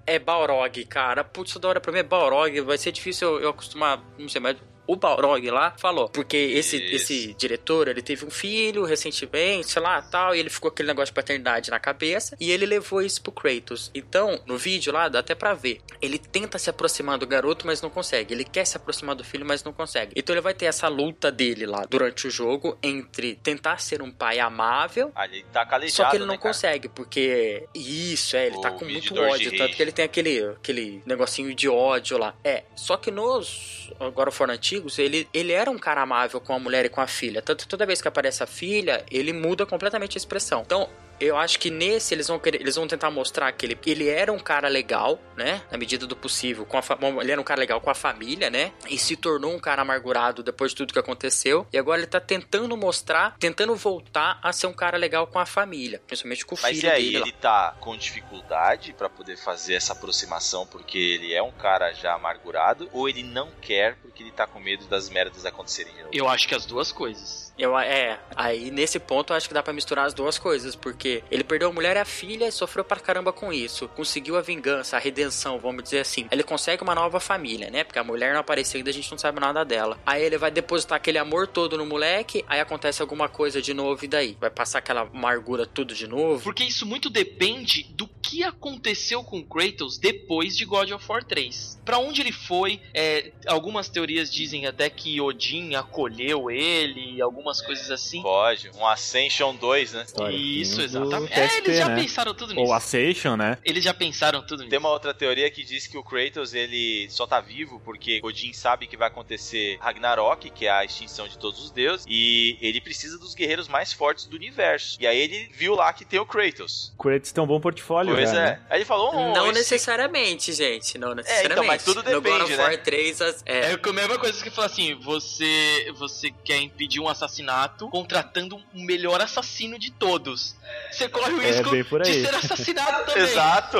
É Balrog, cara. Putz, toda hora pra mim é Balrog. Vai ser difícil eu, eu acostumar. Não sei, mas o Balrog lá falou. Porque esse, Isso. esse diretor, ele teve um filho recentemente, sei lá, tal, e ele ficou com aquele negócio de paternidade na cabeça, e ele levou isso pro Kratos. Então, no vídeo lá, dá até pra ver. Ele tenta se aproximar do garoto, mas não consegue. Ele quer se aproximar do filho, mas não consegue. Então ele vai ter essa luta dele lá durante o jogo entre tentar ser um pai amável Ali ele tá calejado, só que ele não né, consegue, porque. Isso, é, ele O tá com muito ódio. Tanto que ele tem aquele, aquele negocinho de ódio lá. É, só que nos. Agora foram antigos, ele, ele era um cara amável com a mulher e com a filha. Tanto toda vez que aparece a filha, ele muda completamente a expressão. Então. Eu acho que nesse eles vão querer, eles vão tentar mostrar que ele, ele era um cara legal, né? Na medida do possível, com a ele era um cara legal com a família, né? E se tornou um cara amargurado depois de tudo que aconteceu. E agora ele tá tentando mostrar, tentando voltar a ser um cara legal com a família, principalmente com o Mas filho e aí, dele lá. ele tá com dificuldade pra poder fazer essa aproximação porque ele é um cara já amargurado ou ele não quer porque ele tá com medo das merdas acontecerem de novo? Eu acho que as duas coisas. Eu, é, aí nesse ponto eu acho que dá pra misturar as duas coisas, porque ele perdeu a mulher e a filha e sofreu pra caramba com isso. Conseguiu a vingança, a redenção, vamos dizer assim. Ele consegue uma nova família, né? Porque a mulher não apareceu ainda, a gente não sabe nada dela. Aí ele vai depositar aquele amor todo no moleque, aí acontece alguma coisa de novo e daí? Vai passar aquela amargura tudo de novo? Porque isso muito depende do que aconteceu com Kratos depois de God of War 3. Pra onde ele foi, é, algumas teorias dizem até que Odin acolheu ele, e algumas coisas assim. Pode, um Ascension 2, né? História Isso, do exatamente. É, eles já né? pensaram tudo Ou nisso. Assassin, né? Eles já pensaram tudo nisso. Tem uma outra teoria que diz que o Kratos ele só tá vivo porque Odin sabe que vai acontecer Ragnarok, que é a extinção de todos os deuses, e ele precisa dos guerreiros mais fortes do universo. E aí ele viu lá que tem o Kratos. O Kratos tem um bom portfólio, Pois já, é. né? Aí ele falou: oh, Não esse- necessariamente, gente. Não necessariamente. então, mas tudo No God depende, of né? War 3, as- é, É a mesma coisa que fala assim: você, você quer impedir um assassinato contratando o melhor assassino de todos. Você corre o É, risco bem por de ser assassinado *laughs* também. Exato!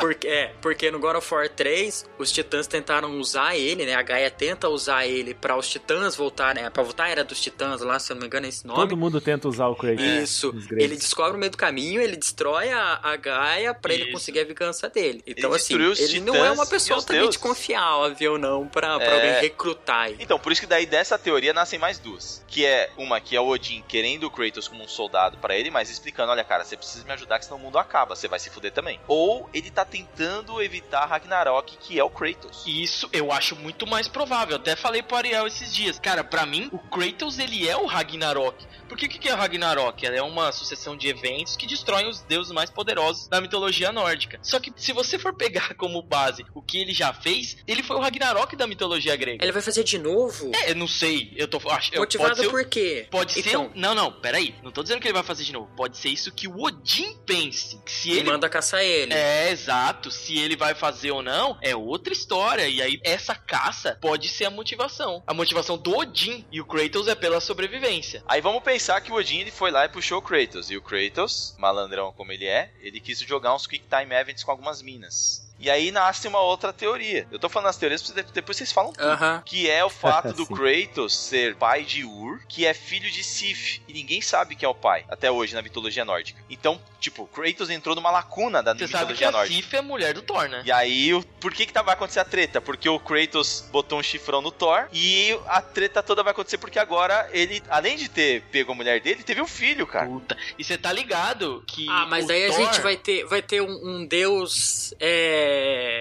Porque, é, porque no God of War 3, os titãs tentaram usar ele, né? A Gaia tenta usar ele pra os titãs voltarem, né? Pra voltar a era dos titãs lá, se eu não me engano é esse nome. Todo mundo tenta usar o Kratos. Isso. nos gregos. Ele descobre no meio do caminho, ele destrói a, a Gaia pra ele Isso. conseguir a vingança dele. Então, assim, destruiu os ele não titãs é uma pessoa totalmente deuses. confiável, não, pra, pra É. alguém recrutar ele. Então, por isso que daí dessa teoria nascem mais duas. Que é uma que é o Odin querendo o Kratos como um soldado pra ele, mas explicando: olha, cara, você precisa me ajudar, que senão o mundo acaba, você vai se fuder também. Ou ele tá tentando evitar Ragnarok, que é o Kratos. Isso eu acho muito mais provável. Até falei pro Ariel esses dias. Cara, pra mim, o Kratos ele é o Ragnarok. Porque o que é o Ragnarok? Ela é uma sucessão de eventos que destroem os deuses mais poderosos da mitologia nórdica. Só que se você for pegar *laughs* como base o que ele já fez, ele foi o Ragnarok da mitologia grega. Ele vai fazer de novo? É, eu não sei. Eu tô acho, eu- Motivado pode ser, por quê? Pode ser. então, um- Não, não, peraí. Não tô dizendo que ele vai fazer de novo. Pode ser isso que o Odin pense. Que se ele ele manda caçar ele. é, exato. Se ele vai fazer ou não, é outra história. E aí, essa caça pode ser a motivação. A motivação do Odin. E o Kratos é pela sobrevivência. Aí vamos pensar que o Odin ele foi lá e puxou o Kratos. E o Kratos, malandrão como ele é, ele quis jogar uns Quick Time Events com algumas minas. E aí nasce uma outra teoria. Eu tô falando as teorias, depois vocês falam tudo. Aham. Que é o fato *laughs* do. Kratos ser pai de Ur, que é filho de Sif. E ninguém sabe quem é o pai, até hoje, na mitologia nórdica. Então, tipo, Kratos entrou numa lacuna da Você sabe que mitologia a nórdica. Sif é a mulher do Thor, né? E aí, o- por que que tá, vai acontecer a treta? Porque o Kratos botou um chifrão no Thor e a treta toda vai acontecer porque agora ele, além de ter pego a mulher dele, teve um filho, cara. Puta. E você tá ligado que. Ah, mas o daí a Thor- gente vai ter, vai ter um, um deus. É.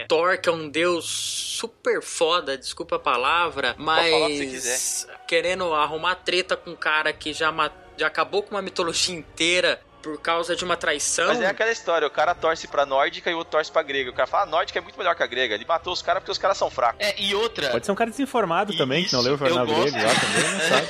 Thor, que é um deus super foda, desculpa a palavra, mas. Querendo arrumar treta com um cara que já, já acabou com uma mitologia inteira por causa de uma traição. Mas é aquela história, o cara torce pra nórdica e o outro torce pra grega. O cara fala, a nórdica é muito melhor que a grega. Ele matou os caras porque os caras são fracos. É, e outra. Pode ser um cara desinformado também, que não Isso, leu o jornal grego lá também, não sabe?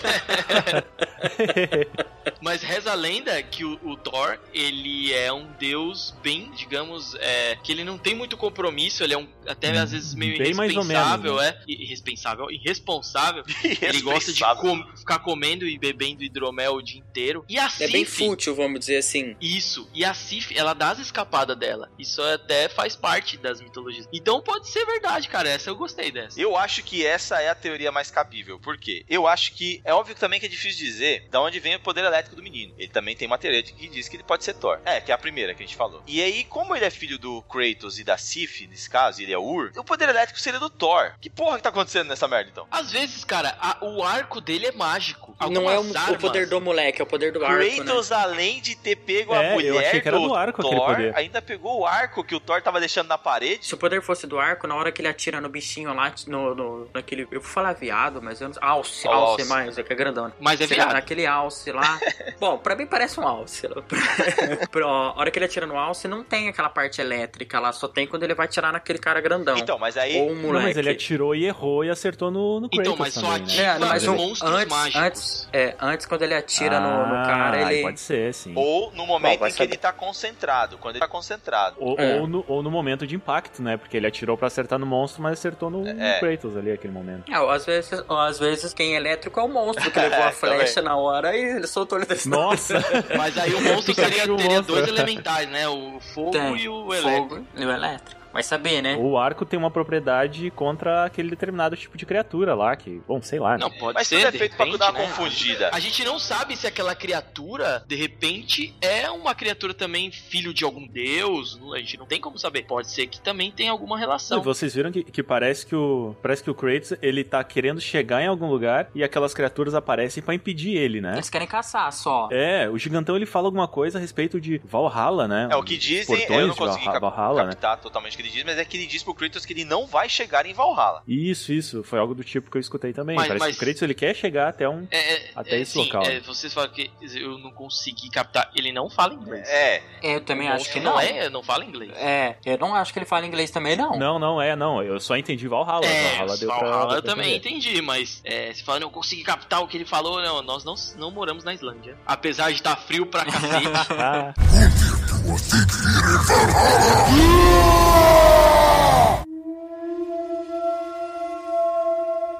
*laughs* Mas reza a lenda que o, o Thor, ele é um deus bem, digamos, é, que ele não tem muito compromisso, ele é um até às vezes meio Bem mais ou irresponsável, menos, é, irresponsável, *laughs* irresponsável. Ele gosta de Irresponsável. com- ficar comendo e bebendo hidromel o dia inteiro. E a É bem fútil, vamos dizer assim. Isso, e a Sif, ela dá as escapadas dela. Isso até faz parte das mitologias. Então pode ser verdade, cara. Essa eu gostei dessa. Eu acho que essa é a teoria mais cabível. Por quê? Eu acho que. É óbvio também que é difícil dizer da onde vem o poder elétrico do menino. Ele também tem uma teoria que diz que ele pode ser Thor. É, que é a primeira que a gente falou. E aí, como ele é filho do Kratos e da Sif, nesse caso, ele é Ur, o poder elétrico seria do Thor. Que porra que tá acontecendo nessa merda, então? Às vezes, cara, a- o arco dele é mágico. Não é o, Algumas o poder do moleque, é o poder do arco, né? Kratos, além de ter pego É, a eu mulher achei que era do, do arco aquele Thor, poder. ainda pegou o arco que o Thor tava deixando na parede. Se o poder fosse do arco, na hora que ele atira no bichinho lá, no, no, naquele. Eu vou falar viado, mas eu não Alce, Ó, alce, alce. mais, é que é grandão. Mas é Sei lá, viado. Naquele alce lá. *laughs* Bom, pra mim parece um alce. *laughs* Pra- a hora que ele atira no alce, não tem aquela parte elétrica lá, só tem quando ele vai atirar naquele cara grandão. Então, mas aí. Ou um moleque. Não, mas ele atirou e errou e acertou no, no Kratos Então, mas só também, né? ativa É, mas monstros antes, mágicos. antes, é, antes quando ele atira no, no Ah, cara, ele. Pode ser, sim. Ou no momento em que saber. ele tá concentrado. Quando ele tá concentrado. Ou, É. ou no, ou no momento de impacto, né? Porque ele atirou pra acertar no monstro, mas acertou no, no É. Kratos ali, aquele momento. É, ou às vezes, ou às vezes quem é elétrico é o monstro que *laughs* levou a Também. flecha na hora e ele soltou ele desse Nossa! *laughs* Mas aí o monstro seria, teria dois elementais, né? O fogo Tem. e o elétrico. fogo e o elétrico. Vai saber, né? o arco tem uma propriedade contra aquele determinado tipo de criatura lá, que, bom, sei lá. né? Não, pode Mas ser, tudo é feito pra repente, dar uma né? confundida. A gente não sabe se aquela criatura, de repente, é uma criatura também filho de algum deus. A gente não tem como saber. Pode ser que também tenha alguma E relação. vocês viram que, que parece que o parece que o Kratos ele tá querendo chegar em algum lugar e aquelas criaturas aparecem pra impedir ele, né? Eles querem caçar só. É, o gigantão ele fala alguma coisa a respeito de Valhalla, né? É, o que dizem, portões eu não de consegui Valha- cap- Valhalla, né? captar totalmente o que ele diz, mas é que ele diz pro Kratos que ele não vai chegar em Valhalla. Isso, isso, foi algo do tipo que eu escutei também. Mas- Parece mas- que o Kratos ele quer chegar até um É, é, Até é, esse sim, local, é, vocês falam que eu não consegui captar. Ele não fala inglês. É, É, eu também O acho que monstro não. é, não fala inglês. É, eu não acho que ele fala inglês também, não. Não, não é, não. Eu só entendi Valhalla. É, Valhalla deu pra- Valhalla deu eu pra também entender. entendi, mas é, se falando eu consegui captar o que ele falou, não, nós não, não moramos na Islândia. Apesar de estar frio pra cacete. *laughs* Ah, *laughs* Oh!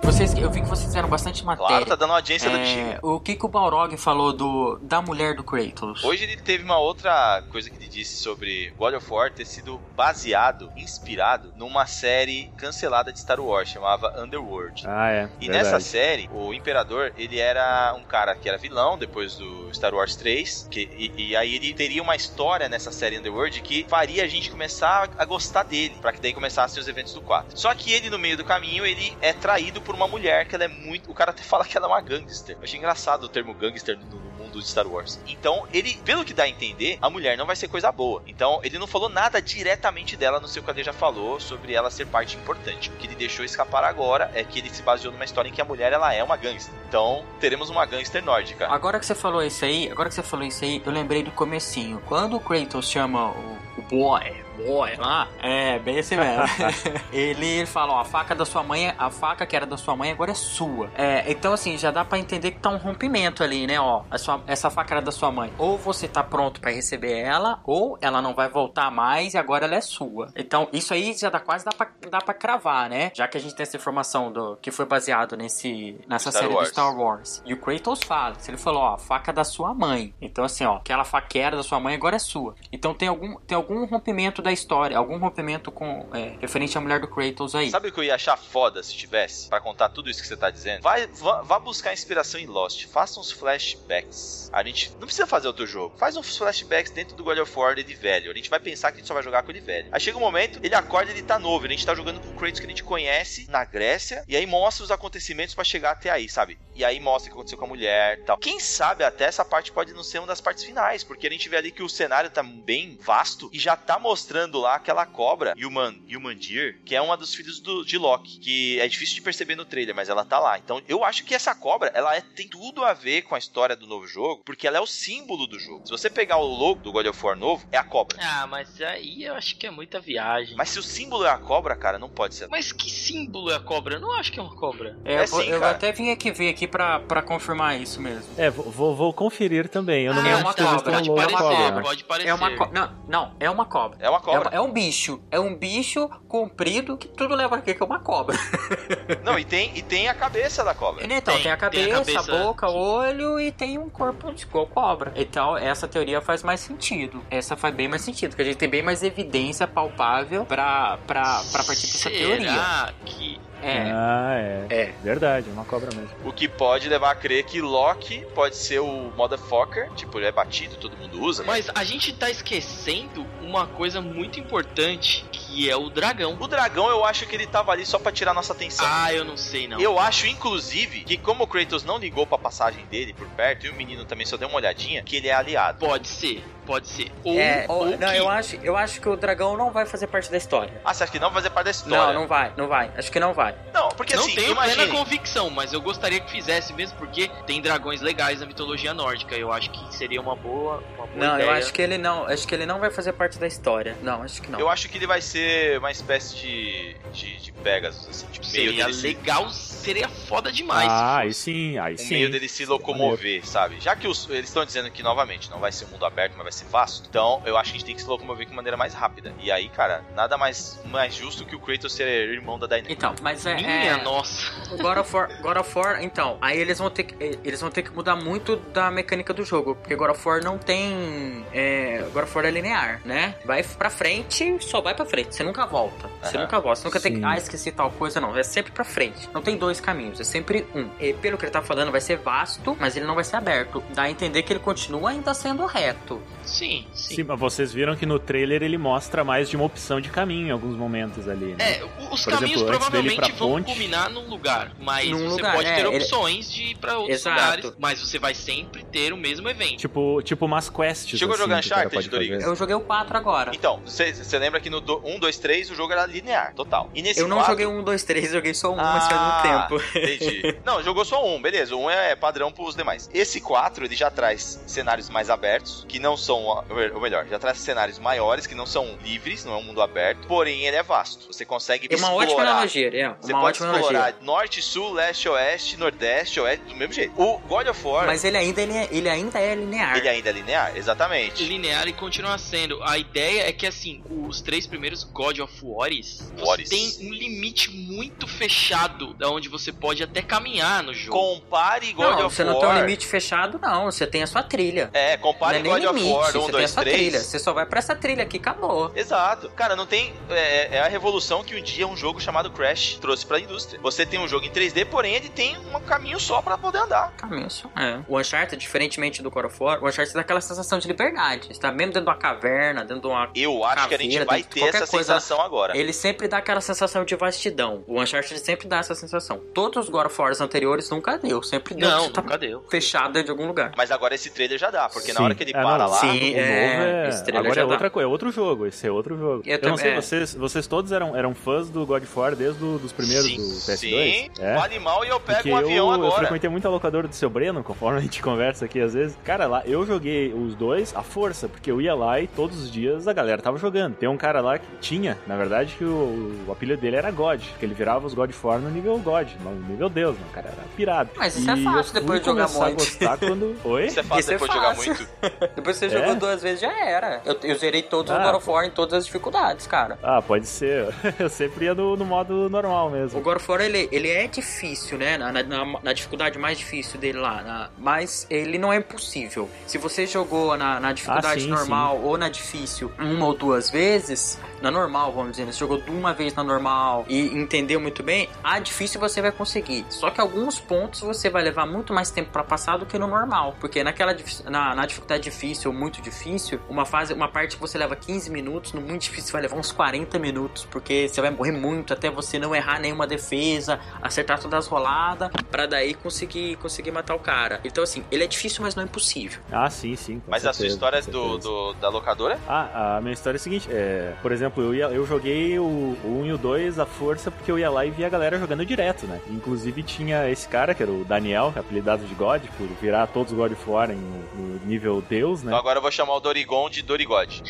Vocês, eu vi que vocês fizeram bastante matéria. claro, tá dando audiência do É, Bexiga. o que, que o Balrog falou do, da mulher do Kratos? Hoje ele teve uma outra coisa que ele disse sobre God of War ter sido baseado, inspirado, numa série cancelada de Star Wars, chamava Underworld. ah, é. E verdade. nessa série, o Imperador, ele era um cara que era vilão depois do Star Wars 3. Que, e, e aí ele teria uma história nessa série Underworld que faria a gente começar a gostar dele, pra que daí começassem os eventos do 4. Só que ele, no meio do caminho, ele é traído por uma mulher que ela é muito. O cara até fala que ela é uma gangster. Eu achei engraçado o termo gangster no, mundo de Star Wars. Então, ele, pelo que dá a entender, a mulher não vai ser coisa boa. Então, ele não falou nada diretamente dela, no seu que a Lê já falou sobre ela ser parte importante. O que ele deixou escapar agora é que ele se baseou numa história em que a mulher ela é uma gangster. Então, teremos uma gangster nórdica. Agora que você falou isso aí, agora que você falou isso aí, eu lembrei do comecinho. Quando o Kratos chama o, o boy, boy lá, é, bem assim mesmo. *laughs* ele fala, ó, a faca da sua mãe, a faca que era da sua mãe agora é sua. É, então assim, já dá pra entender que tá um rompimento ali, né, ó. Sua- essa faca era da sua mãe. Ou você tá pronto pra receber ela, ou ela não vai voltar mais e agora ela é sua. Então, isso aí já dá quase dá pra, dá pra cravar, né? Já que a gente tem essa informação do que foi baseado nesse nessa Star série Wars. Star Wars. E o Kratos fala, ele falou, ó, faca da sua mãe. Então assim, ó, aquela faca que era da sua mãe agora é sua. Então tem algum tem algum rompimento da história, algum rompimento com é, referente à mulher do Kratos aí. Sabe o que eu ia achar foda se tivesse? Pra contar tudo isso que você tá dizendo? Vai, vá, vá buscar inspiração em Lost. Faça uns flashbacks. A gente não precisa fazer outro jogo. Faz uns flashbacks dentro do God of War dele velho. A gente vai pensar que a gente só vai jogar com ele velho. Aí chega um momento, ele acorda ele tá novo. A gente tá jogando com o Kratos que a gente conhece na Grécia. E aí mostra os acontecimentos pra chegar até aí, sabe? E aí mostra o que aconteceu com a mulher e tal. Quem sabe até essa parte pode não ser uma das partes finais. Porque a gente vê ali que o cenário tá bem vasto e já tá mostrando lá aquela cobra, Human, Humandir, que é uma dos filhos do, de Loki. Que é difícil de perceber no trailer, mas ela tá lá. Então eu acho que essa cobra, ela é- tem tudo a ver com a história do novo jogo, porque ela é o símbolo do jogo. Se você pegar o logo do God of War novo, é a cobra. ah, mas aí eu acho que é muita viagem. Mas, Mas se o símbolo é a cobra, cara, não pode ser. que símbolo é a cobra? Eu não acho que é uma cobra. É, É eu, vou- sim, eu cara. até vim aqui ver aqui pra, pra confirmar isso mesmo. É, vou, vou, conferir também. Eu não Ah, me é uma cobra, Pode é parecer, cobra. pode parecer. É uma co... não, não, é uma cobra. É uma É, cobra. uma- é um bicho. É um bicho comprido que tudo leva aqui que é uma cobra. *laughs* Não, e tem, e tem a cabeça da cobra. Então, tem, Tem- a tem a cabeça, a, cabeça- boca, o olho e tem um corpo de igual cobra. Então, essa teoria faz mais sentido. Essa faz bem mais sentido, porque a gente tem bem mais evidência palpável pra, pra, pra partir dessa teoria. Será que É. Ah, é. É. Verdade, é uma cobra mesmo. O que pode levar a crer que Loki pode ser o motherfucker, tipo, ele é batido, todo mundo usa. Mas a gente tá esquecendo uma coisa muito importante, que é o dragão. O dragão, eu acho que ele tava ali só pra tirar nossa atenção. Ah, eu não sei não. Eu acho, inclusive, que como o Kratos não ligou pra passagem dele por perto e o menino também só deu uma olhadinha, que ele é aliado. Pode ser, pode ser. Ou, É, ou não, que... eu acho, eu acho que o dragão não vai fazer parte da história. Ah, você acha que não vai fazer parte da história? Não, não vai, não vai. Acho que não vai. Não, porque não assim, tenho imagine. plena convicção, mas eu gostaria que fizesse mesmo porque tem dragões legais na mitologia nórdica. Eu acho que seria uma boa, uma boa Não, ideia. eu acho que ele não, acho que ele não vai fazer parte da história. Não, acho que não. Eu acho que ele vai ser uma espécie de, de, de Pegasus, assim, tipo, meio seria dele, se- legal, seria foda demais. ah, aí sim, aí o sim. meio dele se locomover, sabe? Já que os- eles estão dizendo que, novamente, não vai ser um mundo aberto, mas vai ser vasto, então eu acho que a gente tem que se locomover de maneira mais rápida. E aí, cara, nada mais, mais justo que o Kratos ser irmão da Daenerys. Então, mas é, Minha é nossa. o God of War, God of War, então, aí eles vão ter que eles vão ter que mudar muito da mecânica do jogo, porque God of War não tem é, God of War é linear, né? Vai pra frente, só vai pra frente, você nunca volta. Você nunca volta, você nunca tem que, Sim. ah, esqueci tal coisa, não, é sempre pra frente. Não tem dois caminhos, é sempre um. E pelo que ele tá falando, vai ser vasto, mas ele não vai ser aberto. Dá a entender que ele continua ainda sendo reto. Sim, sim. Sim, mas vocês viram que no trailer ele mostra mais de uma opção de caminho em alguns momentos ali. né? É, os Por caminhos exemplo, provavelmente vão ponte. culminar num lugar, mas Num você lugar, pode é, ter ele- opções de ir pra outros Exato. lugares, mas você vai sempre ter o mesmo evento. Tipo, tipo umas quests. Chegou a assim, jogar o cara Uncharted. Doriga? Eu joguei o 4 agora. Então, você lembra que no 1, 2, 3 o jogo era linear, total. E nesse Eu não quatro- joguei um, dois, três, joguei só um, Ah, mas faz muito tempo. Entendi. *laughs* Não, jogou só um, beleza. Um é padrão pros demais. Esse 4, ele já traz cenários mais abertos, que não são. Ou melhor, já traz cenários maiores, que não são livres, não é um mundo aberto. Porém, ele é vasto. Você consegue É uma ótima explorar. analogia, é. Você Uma pode ótima explorar analogia. norte, sul, leste, oeste, nordeste, oeste, do mesmo jeito. O God of War, Mas ele ainda, ele, ele ainda é linear. ele ainda é linear? Exatamente. linear e continua sendo. A ideia é que assim, os três primeiros God of Wars, você Wars. tem um limite muito fechado da onde você pode até caminhar no jogo. Compare God Não, of você War. não tem um limite fechado, não. Você tem a sua trilha. É, Não compare é God of limite, War 1, você tem a 2, sua 3. trilha. Você só vai pra essa trilha aqui, acabou. Exato. Cara, não tem. É, é a revolução que um dia um jogo chamado Crash trouxe pra indústria. Você tem um jogo em 3D, porém ele tem um caminho só pra poder andar. Caminho só. É. O Uncharted, diferentemente do God of War, o Uncharted dá aquela sensação de liberdade. Você tá mesmo dentro de uma caverna, dentro de uma... Eu acho que a gente Caveira, vai ter essa coisa- sensação agora. Ele sempre dá aquela sensação de vastidão. O Uncharted sempre dá essa sensação. Todos os God of Wars anteriores nunca deu. Sempre deu. Não, tá nunca deu. fechado dentro de algum lugar. Mas agora esse trailer já dá, porque na Sim. hora que ele É, para não, lá. sim. O novo é, é. esse trailer Agora é outra coisa, é outro jogo. Esse é outro jogo. Eu Eu, não sei, é. vocês, vocês todos eram, eram fãs do God of War desde o, dos primeiros sim, do PS2? sim, É. vale mal e eu pego Porque um avião eu, eu agora. frequentei muito a locadora do seu Breno, conforme a gente conversa aqui às vezes. Cara, lá eu joguei os dois à força, porque eu ia lá e todos os dias a galera tava jogando. Tem um cara lá que tinha, na verdade, que o, o apelido dele era God, que ele virava os God of War no nível God, no nível Deus, né? o cara era pirado. Mas isso E é fácil eu depois de jogar muito. a gostar quando... Oi? *laughs* Isso é fácil Isso é depois de jogar fácil. muito. Depois você É? Jogou duas vezes, já era. Eu, eu zerei todos os Ah, God of War em todas as dificuldades, cara. Ah, pode ser. *laughs* Eu sempre ia no, no modo normal O mesmo. God of War, ele, ele é difícil, né? Na, na, na dificuldade mais difícil dele lá. na- mas ele não é impossível. Se você jogou na, na dificuldade Ah, sim, normal ou na difícil uma ou duas vezes, na normal, vamos dizer, né? você jogou uma vez na normal e entendeu muito bem, a difícil você vai conseguir. Só que alguns pontos você vai levar muito mais tempo pra passar do que no normal. Porque naquela na, na dificuldade difícil ou muito difícil, uma fase, uma parte que você leva 15 minutos, no muito difícil vai levar uns 40 minutos, porque você vai morrer muito até você não errar nenhuma defesa, acertar todas as roladas, pra daí conseguir conseguir matar o cara. Então assim, ele é difícil, mas não é impossível. Ah, sim, sim. Mas a sua certeza, história com do, certeza. do- da locadora? Ah, a minha história é a seguinte, é, por exemplo, eu, ia, eu joguei o, o 1 e o 2 à força porque eu ia lá e via a galera jogando direto, né? Inclusive tinha esse cara, que era o Daniel, apelidado de God, por virar todos os God of War em, no nível Deus, né? Então agora eu vou chamar o Dorigon de Dorigode.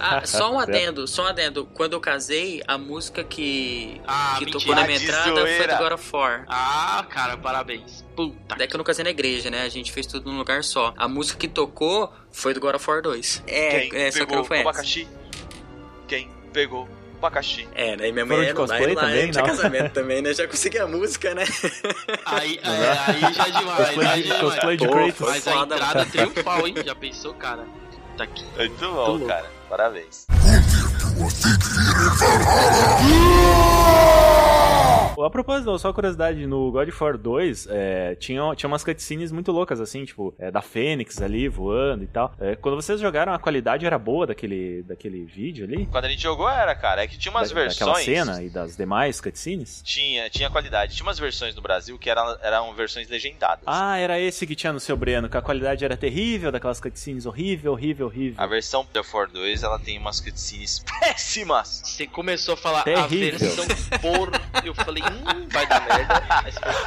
Ah, só um *laughs* adendo, só um adendo. Quando eu casei, a música que, Ah, que mentira. tocou na minha entrada foi do God of War. Ah, cara, parabéns. Puta. Daí que eu não casei na igreja, né? A gente fez tudo num lugar só. A música que tocou foi do God of War 2. É, Quem é só que não foi o essa. abacaxi? Quem pegou o abacaxi? É, daí minha Foram mãe dá cosplay lá, também, tinha casamento *laughs* também, né? Já consegui a música, né? Aí, é, aí já é demais, Cosplay aí de- já é cosplay demais. de Kratos. Mas a entrada triunfal, hein? Já pensou, cara? Tá aqui. Muito bom, louco. cara. Parabéns. *laughs* A propósito, só curiosidade, no God of War 2, é, tinha, tinha umas cutscenes muito loucas, assim, tipo, é, da Fênix ali voando e tal. É, quando vocês jogaram, a qualidade era boa daquele, daquele vídeo ali? Quando a gente jogou era, cara. É que tinha umas Da- versões. Daquela cena e das demais cutscenes? Tinha, tinha qualidade. Tinha umas versões no Brasil que eram, eram versões legendadas. Ah, era esse que tinha no seu Breno, que a qualidade era terrível, daquelas cutscenes horrível, horrível, horrível. A versão God of War 2, ela tem umas cutscenes *laughs* péssimas. Você começou a falar Terrível. a versão *laughs* por. Eu falei, hum, vai dar merda.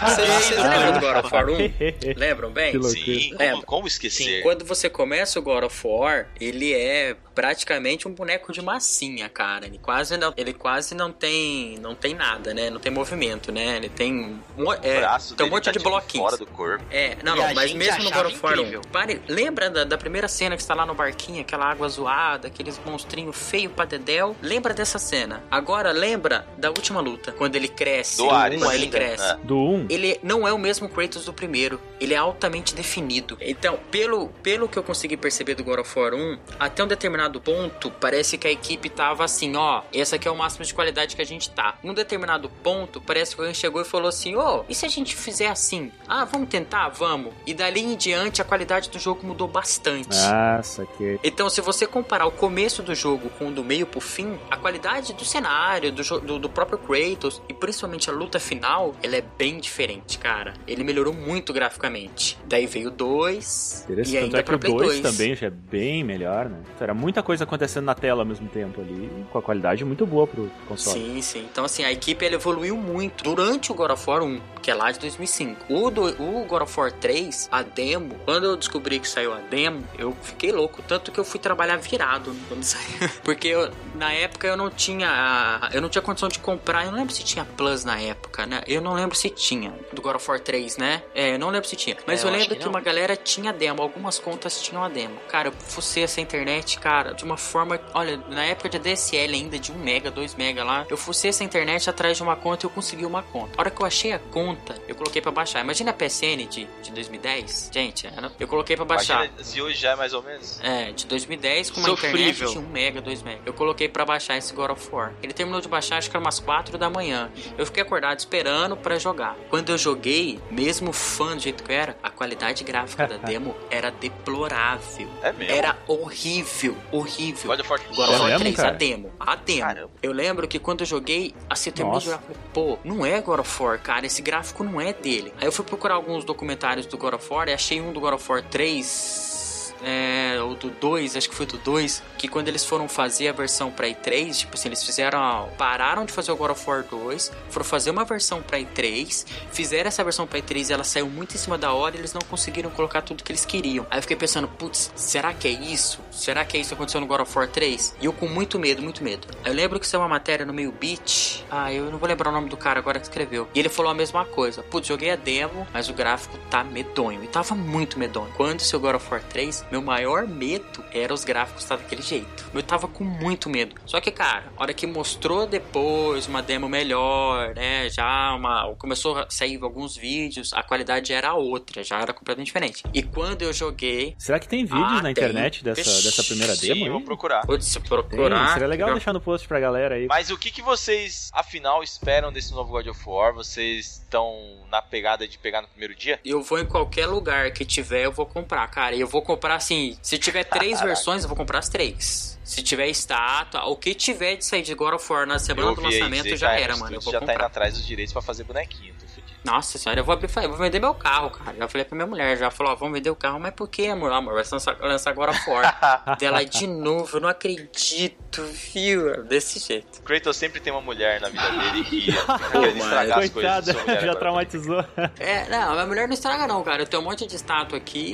Vocês, "Ah, lembram do God of War 1? Que *laughs* Lembram bem? Sim, como, Lembra? como Sim, esquecer? quando você começa o God of War, ele é praticamente um boneco de massinha, cara. Ele quase não, ele quase não tem, não tem nada, né? Não tem movimento, né? Ele tem, o é, tem um monte tá, de tipo, bloquinhos. fora do corpo. É, não, não, mas mesmo no God of War 1. incrível. Pare, lembra da, da primeira cena que você tá lá no barquinho, aquela água zoada, aqueles monstrinhos feios pra dedéu? Lembra dessa cena. Agora lembra da última luta, quando ele cresce. Do Ares um, ele cresce. né? Do 1? Ele não é o mesmo Kratos do primeiro. Ele é altamente definido. Então, pelo, pelo que eu consegui perceber do God of War 1, até um determinado ponto, parece que a equipe tava assim, ó, esse aqui é o máximo de qualidade que a gente tá. Em um determinado ponto, parece que alguém chegou e falou assim, ô, e se a gente fizer assim? Ah, vamos tentar? Vamos. E dali em diante, a qualidade do jogo mudou bastante. Ah, saquei. Então, se você comparar o começo do jogo com o do meio pro fim, a qualidade do cenário, do, do, do próprio Kratos e principalmente a luta final, ela é bem diferente, cara. Ele melhorou muito graficamente. Daí veio o 2 e ainda é que o Play 2 2. também já é bem melhor, né? Era muita coisa acontecendo na tela ao mesmo tempo ali, com a qualidade muito boa pro console. Sim, sim. Então, assim, a equipe ela evoluiu muito durante o God of War 1, que é lá de 2005. O, do, o God of War 3, a demo, quando eu descobri que saiu a demo, eu fiquei louco. Tanto que eu fui trabalhar virado quando *laughs* saiu. Porque eu- na época eu não tinha. Eu não tinha condição de comprar. Eu não lembro se tinha Plus na época, né? Eu não lembro se tinha. Do God of War 3, né? É, eu não lembro se tinha. Mas É, eu, eu lembro que que, uma galera tinha demo. Algumas contas tinham a demo. Cara, eu fucei essa internet, cara, de uma forma. Olha, na época de DSL ainda, de 1 mega, 2 mega lá, eu fucei essa internet atrás de uma conta e eu consegui uma conta. A hora que eu achei a conta, eu coloquei pra baixar. Imagina a PSN de, de 2010? Gente, eu coloquei pra baixar. Imagina se hoje já é mais ou menos. É, de 2010 com uma Sofrível. internet de 1 mega, 2 mega. Eu coloquei pra baixar esse God of War. Ele terminou de baixar acho que era umas 4 da manhã. Eu fiquei acordado esperando pra jogar. Quando eu joguei, mesmo fã do jeito que eu era, a qualidade gráfica da *laughs* demo era deplorável. É mesmo. Era horrível, horrível. God of War God of É War mesmo, 3, a demo. A demo. Caramba. Eu lembro que quando eu joguei, assim, eu terminei de jogar, falei, pô, não é God of War, cara, esse gráfico não é dele. Aí eu fui procurar alguns documentários do God of War e achei um do God of War 3. É, ou do 2, acho que foi do 2, que quando eles foram fazer a versão pra E3, tipo assim, eles fizeram. pararam de fazer o God of War 2, foram fazer uma versão pra E3, fizeram essa versão pra E3 e ela saiu muito em cima da hora e eles não conseguiram colocar tudo que eles queriam. Aí eu fiquei pensando, putz, será que é isso? Será que é isso que aconteceu no God of War 3? E eu com muito medo, muito medo. Eu lembro que saiu uma matéria no meio beat. Ah, eu não vou lembrar o nome do cara agora que escreveu. E ele falou a mesma coisa. Putz, joguei a demo, mas o gráfico tá medonho. E tava muito medonho. Quando saiu God of War 3, meu maior medo era os gráficos estar daquele jeito. Eu tava com muito medo. Só que, cara, a hora que mostrou depois uma demo melhor, né? Já uma. Começou a sair alguns vídeos, a qualidade era outra, já era completamente diferente. E quando eu joguei. Será que tem vídeos Ah, na tem. internet dessa, dessa primeira Sim, demo vou aí? procurar. Putz, Tem, procurar. seria legal eu- deixar no post pra galera aí. Mas o que, que vocês, afinal, esperam desse novo God of War? Vocês estão na pegada de pegar no primeiro dia? Eu vou em qualquer lugar que tiver, eu vou comprar, cara. E eu vou comprar assim. Se tiver três Caraca. versões, eu vou comprar as três. Se tiver estátua, o que tiver de sair de God of War na semana do lançamento já a era, mano. Eu vou já tá indo comprar. atrás dos direitos pra fazer bonequinho, tô. Nossa senhora, eu vou, abrir, eu vou vender meu carro, cara. Já falei pra minha mulher, já falou, ó, vamos vender o carro, mas por que, amor? Amor, vai lançar, of War. *laughs* Dela de novo, eu não acredito, viu? Desse jeito. Kratos sempre tem uma mulher na vida dele que *laughs* estragar as coisas Coitada, já agora. traumatizou. É, não, a mulher não estraga não, cara. Eu tenho um monte de estátua aqui.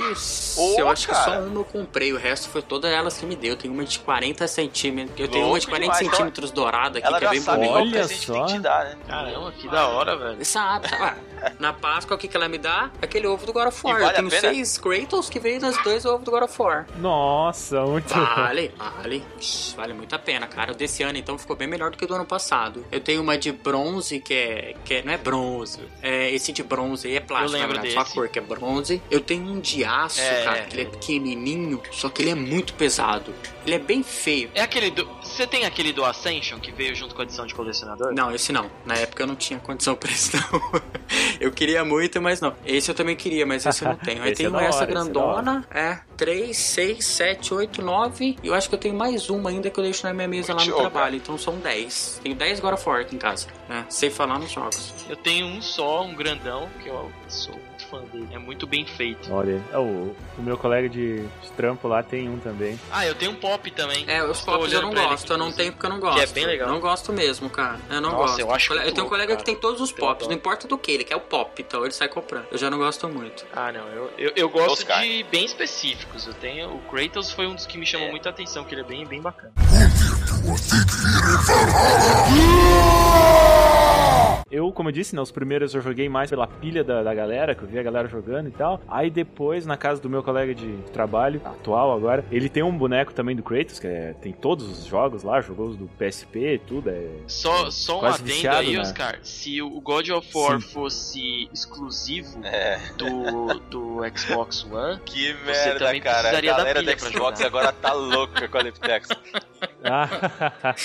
Ô, eu acho que cara. só uma eu comprei. O resto foi todas elas que me deu. Eu tenho uma de 40 centímetros. Eu tenho uma Louco de 40 demais. Então, centímetros dourada aqui, Ela que é bem bonita. Olha tem só. que te dar, né? Caramba, que da hora, velho. Sabe, sabe? Na Páscoa, o que, que ela me dá? Aquele ovo do God of War. E vale eu tenho a seis Kratos que veio nos dois ovos do God of War. Nossa, muito Vale, vale. Ixi, Vale muito muita pena, cara. O desse ano, então, ficou bem melhor do que o do ano passado. Eu tenho uma de bronze, que é. Que é, não é bronze. É, esse de bronze aí é plástico, Eu lembro na verdade, só a cor que é bronze. Eu tenho um de aço, É, cara, é. que ele é pequenininho, só que ele é muito pesado. Ele é bem feio. É aquele do. Você tem aquele do Ascension que veio junto com a edição de colecionador? Não, esse não. Na época eu não tinha condição pra isso, não. *laughs* *laughs* eu queria muito, mas não. Esse eu também queria, mas esse eu não tenho. Aí Esse tem é essa hora, é grandona. É, 3, 6, 7, 8, 9. E eu acho que eu tenho mais uma ainda que eu deixo na minha mesa lá no Jogo. trabalho. Então são 10. Tenho 10 God of War aqui em casa. Né? Sem falar nos jogos. Eu tenho um só, um grandão, que eu sou fã dele. É muito bem feito. Olha. É, o, o meu colega de, de trampo lá tem um também. Ah, eu tenho um pop também. É, os pops eu não gosto. Eu não tenho porque eu não gosto. Que é bem legal. Não gosto mesmo, cara. Eu não Nossa, gosto. eu acho eu tenho um colega cara. que tem todos os pops. Não importa do que ele quer o pop. Então ele sai comprando. Eu já não gosto muito. Ah, não, eu, eu, eu gosto Oscar. de bem específicos. Eu tenho. O Kratos foi um dos que me chamou É. muita atenção, que ele é bem, bem bacana. *laughs* Eu, como eu disse, né, os primeiros eu joguei mais pela pilha da, da galera, que eu vi a galera jogando e tal. Aí depois, na casa do meu colega de trabalho, atual agora, ele tem um boneco também do Kratos, que é- tem todos os jogos lá, jogou os do PSP e tudo. É, Só, só um adendo viciado, aí, né? Oscar. Se o God of War Sim. fosse exclusivo É, do, do Xbox One, *laughs* que Você merda, também cara. A precisaria da galera pilha do Xbox agora tá louca com a Liptex. *laughs* Ah, *laughs*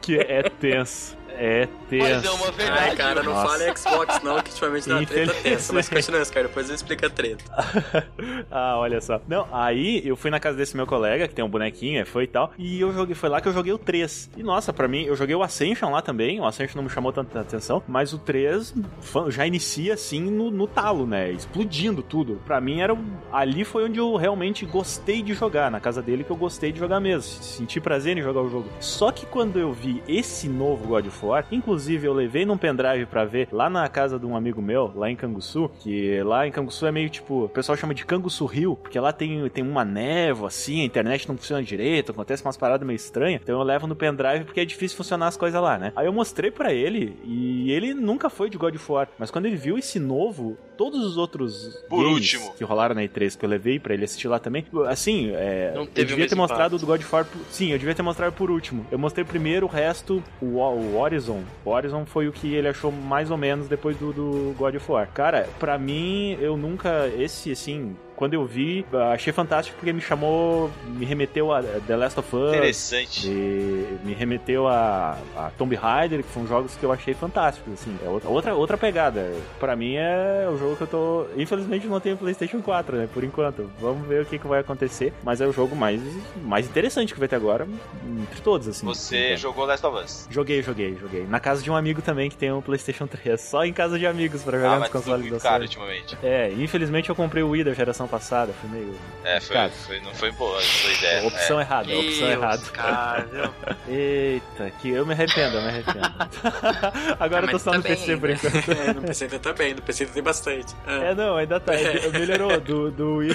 que é tenso. É tenso. mas é uma verdade. Ai, cara, não Nossa. fale Xbox não, que ultimamente dá uma treta tensa. Mas continua, cara, depois eu explico a treta. *laughs* ah, olha só. Não, aí eu fui na casa desse meu colega, que tem um bonequinho, é, foi e tal, e eu joguei, foi lá que eu joguei o 3. E nossa, pra mim, eu joguei o Ascension lá também, o Ascension não me chamou tanta atenção, mas o 3 fa- já inicia assim no, no talo, né? Explodindo tudo. Pra mim era. um- Ali foi onde eu realmente gostei de jogar, na casa dele que eu gostei de jogar mesmo. Senti prazer em jogar o jogo. Só que quando eu vi esse novo God of War, inclusive eu levei num pendrive pra ver lá na casa de um amigo meu, lá em Canguçu, que lá em Canguçu é meio tipo, o pessoal chama de Canguçu Rio, porque lá tem, tem uma névoa assim, a internet não funciona direito, acontece umas paradas meio estranhas. Então eu levo no pendrive porque é difícil funcionar as coisas lá, né? Aí eu mostrei pra ele e ele nunca foi de God of War, mas quando ele viu esse novo, todos os outros Por games último. que rolaram na E3 que eu levei pra ele assistir lá também, assim, é, Não eu teve o devia ter mostrado impacto. do God of War, sim, eu devia ter mostrado por último. Eu mostrei primeiro, o resto, o, o Horizon. O Horizon foi o que ele achou mais ou menos depois do, do God of War. Cara, pra mim, eu nunca, esse, assim, quando eu vi, achei fantástico porque me chamou, me remeteu a The Last of Us. Interessante. E me remeteu a, a Tomb Raider, que são jogos que eu achei fantásticos, assim. É outra, outra, pegada. Pra mim é o jogo que eu tô. Infelizmente não tenho PlayStation 4, né? Por enquanto. Vamos ver o que, que vai acontecer. Mas é o jogo mais, mais interessante que vai ter agora, entre todos, assim. Você Então, jogou Last of Us. Joguei, joguei, joguei. Na casa de um amigo também que tem um PlayStation 3. *laughs* Só em casa de amigos pra jogar Ah, nos consoles muito da Sony. ultimamente. É, infelizmente eu comprei o Wii da geração passada. Foi meio. É, foi, Cara. foi, não foi boa a sua ideia. opção errada, opção errada. Viu? *laughs* Eita, que eu me arrependo, eu me arrependo. *laughs* Agora Ah, eu tô só tá no PC por enquanto. É, no PC ainda tá bem, no PC tem bastante. Ah. É, não, ainda tá. Melhorou. Do, do *laughs* Wii.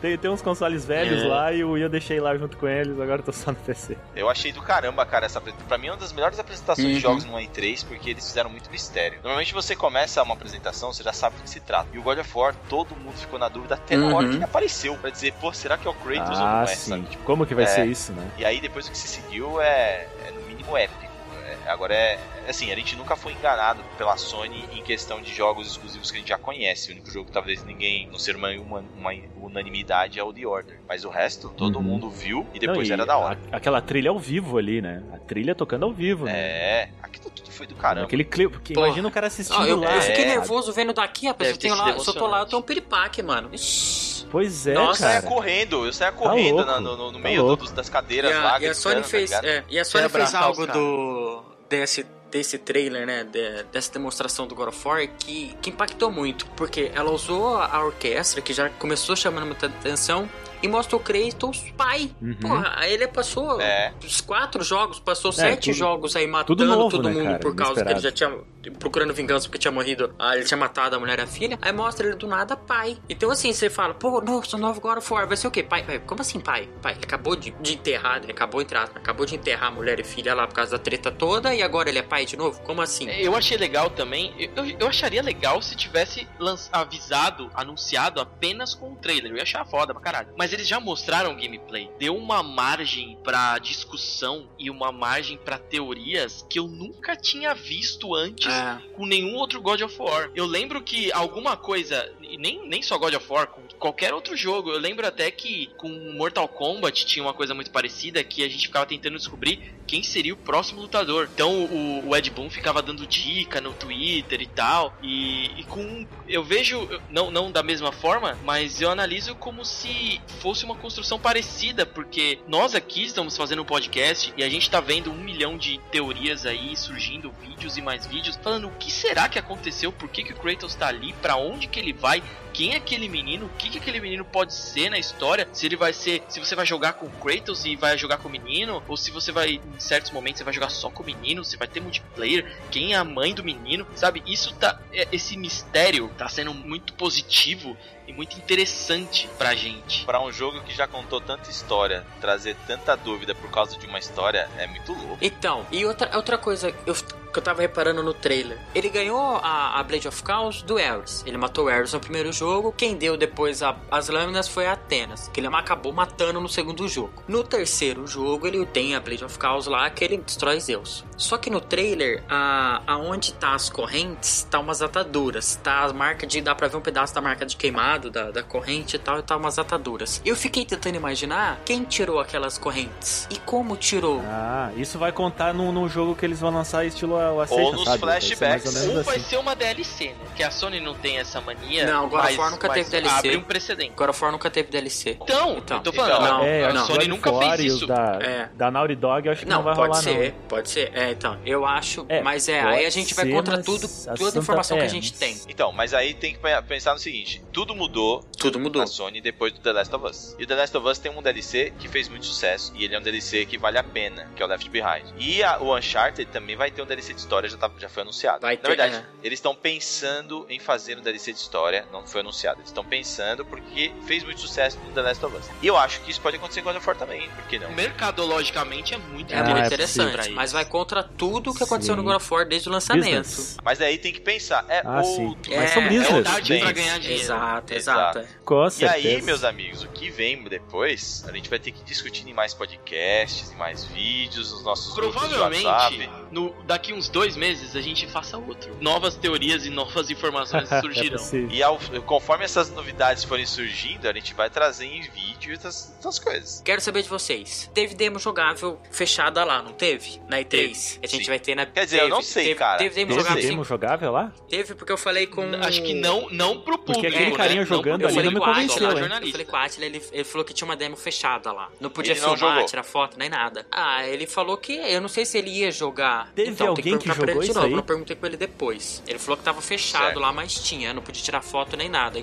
Tem, tem uns consoles velhos É. lá e o Wii eu deixei lá junto com eles, agora eu tô só no PC. Eu achei do caramba, cara, essa pra mim é uma das melhores apresentações Uhum. de jogos no E3, porque eles fizeram muito mistério. Normalmente você começa uma apresentação, você já sabe do que se trata. E o God of War, todo mundo ficou na dúvida até na hora Uhum. apareceu, pra dizer, pô, será que é o Kratos ou não Ah, é, sim. sabe? Tipo, Como que vai é. ser isso, né? E aí depois o que se seguiu é, é no mínimo épico. É, agora é assim, a gente nunca foi enganado pela Sony em questão de jogos exclusivos que a gente já conhece. O único jogo que talvez ninguém não ser uma, uma, uma unanimidade é o The Order. Mas o resto, todo Uhum. mundo viu e depois Não, e era da hora. a- aquela trilha ao vivo ali, né? A trilha tocando ao vivo, né? É, aquilo tudo foi do caramba. Aquele clipe. porque Porra. Imagina o cara assistindo Não, eu, lá. eu fiquei É. nervoso vendo daqui, rapaz. Eu tenho ter lá, eu tô lá, eu tenho um piripaque, mano. Ixi. Pois é, Eu Nossa, saia cara. correndo, eu saia correndo louco, na- no, no- tá meio dos- das E cadeiras lá. a, e a Sony tá fez, ligado? é, e a Sony fez algo do desse desse trailer, né, de- dessa demonstração do God of War que, que impactou muito, porque ela usou a orquestra que já começou chamando muita atenção e mostrou o Kratos pai. Uhum. Porra, aí ele passou É. os quatro jogos, passou É, sete tudo- jogos aí matando tudo novo, todo né, mundo cara? por causa que ele já tinha procurando vingança porque tinha morrido, ah, ele tinha matado a mulher e a filha. Aí mostra ele do nada pai. Então assim, você fala, pô, nossa, novo God of War vai ser o quê? Pai, pai, como assim pai? Pai, ele acabou de, de enterrar, ele acabou entre acabou de enterrar a mulher e filha lá por causa da treta toda e agora ele é pai de novo? Como assim? Eu achei legal também. Eu, eu acharia legal se tivesse avisado, anunciado apenas com o trailer. Eu ia achar foda pra caralho. Mas eles já mostraram gameplay. Deu uma margem pra discussão e uma margem pra teorias que eu nunca tinha visto antes É. com nenhum outro God of War. Eu lembro que alguma coisa, e nem, nem só God of War, com qualquer outro jogo, eu lembro até que com Mortal Kombat tinha uma coisa muito parecida que a gente ficava tentando descobrir quem seria o próximo lutador. Então o, o Ed Boon ficava dando dica no Twitter e tal. E, e com. Eu vejo, não, não da mesma forma, mas eu analiso como se fosse uma construção parecida, porque nós aqui estamos fazendo um podcast e a gente tá vendo um milhão de teorias aí surgindo, vídeos e mais vídeos, falando o que será que aconteceu, por que, que o Kratos tá ali, pra onde que ele vai, quem é aquele menino, o que, que aquele menino pode ser na história, se ele vai ser. Se você vai jogar com o Kratos e vai jogar com o menino, ou se você vai, em certos momentos, você vai jogar só com o menino, se vai ter multiplayer, quem é a mãe do menino, sabe? Isso tá. é- Esse mistério tá sendo muito positivo e muito interessante pra gente. Pra um jogo que já contou tanta história, trazer tanta dúvida por causa de uma história é muito louco. Então, e outra, outra coisa eu, que eu tava reparando no trailer. Ele ganhou a, a Blade of Chaos do Ares. Ele matou o Ares no primeiro jogo. Quem deu depois a- as lâminas foi a Atenas, que ele acabou matando no segundo jogo. No terceiro jogo, ele tem a Blade of Chaos lá, que ele destrói Zeus. Só que no trailer, a, aonde tá as correntes, tá umas ataduras. Tá a marca de. dá pra ver um pedaço da marca de queimado da, da corrente e tal, e tá umas ataduras. Eu fiquei tentando imaginar quem tirou aquelas correntes e como tirou. Ah, isso vai contar num jogo que eles vão lançar estilo Ou nos sabe? Vai flashbacks. vai assim. ser uma DLC, né? Que a Sony não tem essa mania. Não, God of mas, War nunca mas teve DLC. Abre um precedente. God of War nunca teve DLC. Então, Então, eu tô falando, então, a, É, a não, Sony nunca fez isso. Da, É. da Naughty Dog, eu acho que não, Não, vai pode rolar, ser, não. pode ser. É, então, eu acho, É, mas é, aí a gente vai contra tudo, a toda a informação que é, a gente mas- tem. Então, mas aí tem que pe- pensar no seguinte: tudo mudou Tudo mudou. na Sony depois do The Last of Us. E o The Last of Us tem um DLC que fez muito sucesso e ele é um DLC que vale a pena, que é o Left Behind. E a- o Uncharted também vai ter um DLC de história, já, tá- já foi anunciado. Vai Na ter, verdade, é. eles estão pensando em fazer um DLC de história, não foi anunciado. Eles estão pensando porque fez muito sucesso no The Last of Us. E eu acho que isso pode acontecer com God of War também, por que não? Mercadologicamente é muito É Ah, muito é interessante, mas vai contra tudo que aconteceu Sim. no God of War desde o lançamento. Business. Mas aí tem que pensar, é Ah, sim. outro. Mas É, são é business. outro Tarde pra ganhar dinheiro. Exato, Exato. exato. Com E certeza. aí, meus amigos, o que vem depois, a gente vai ter que discutir em mais podcasts, em mais vídeos, nos nossos grupos de Provavelmente, WhatsApp. no, daqui uns dois meses, a gente faça outro. Novas teorias e novas informações *laughs* É surgirão. possível. E ao- conforme essas novidades forem surgindo, a gente vai trazer em vídeo essas, essas coisas. Quero saber de vocês. Teve demo jogável fechada lá, não teve? Na E3. Teve, a gente sim. vai ter na Quer dizer, eu não sei, teve, cara. Teve demo Teve jogável demo jogável lá? Teve porque eu falei com. Acho que não, não pro público. Porque aquele né? carinha Não jogando pro ali falei não me convenceu? Eu falei com o Atila, ele, ele falou que tinha uma demo fechada lá. Não podia Ele não filmar, jogou. tirar foto, nem nada. Ah, ele falou que. Eu não sei se ele ia jogar. Teve então, alguém perguntar pra jogou ele de isso novo. aí? Eu perguntei com ele depois. Ele falou que tava fechado Certo. lá, mas tinha. Não podia tirar foto nem nada.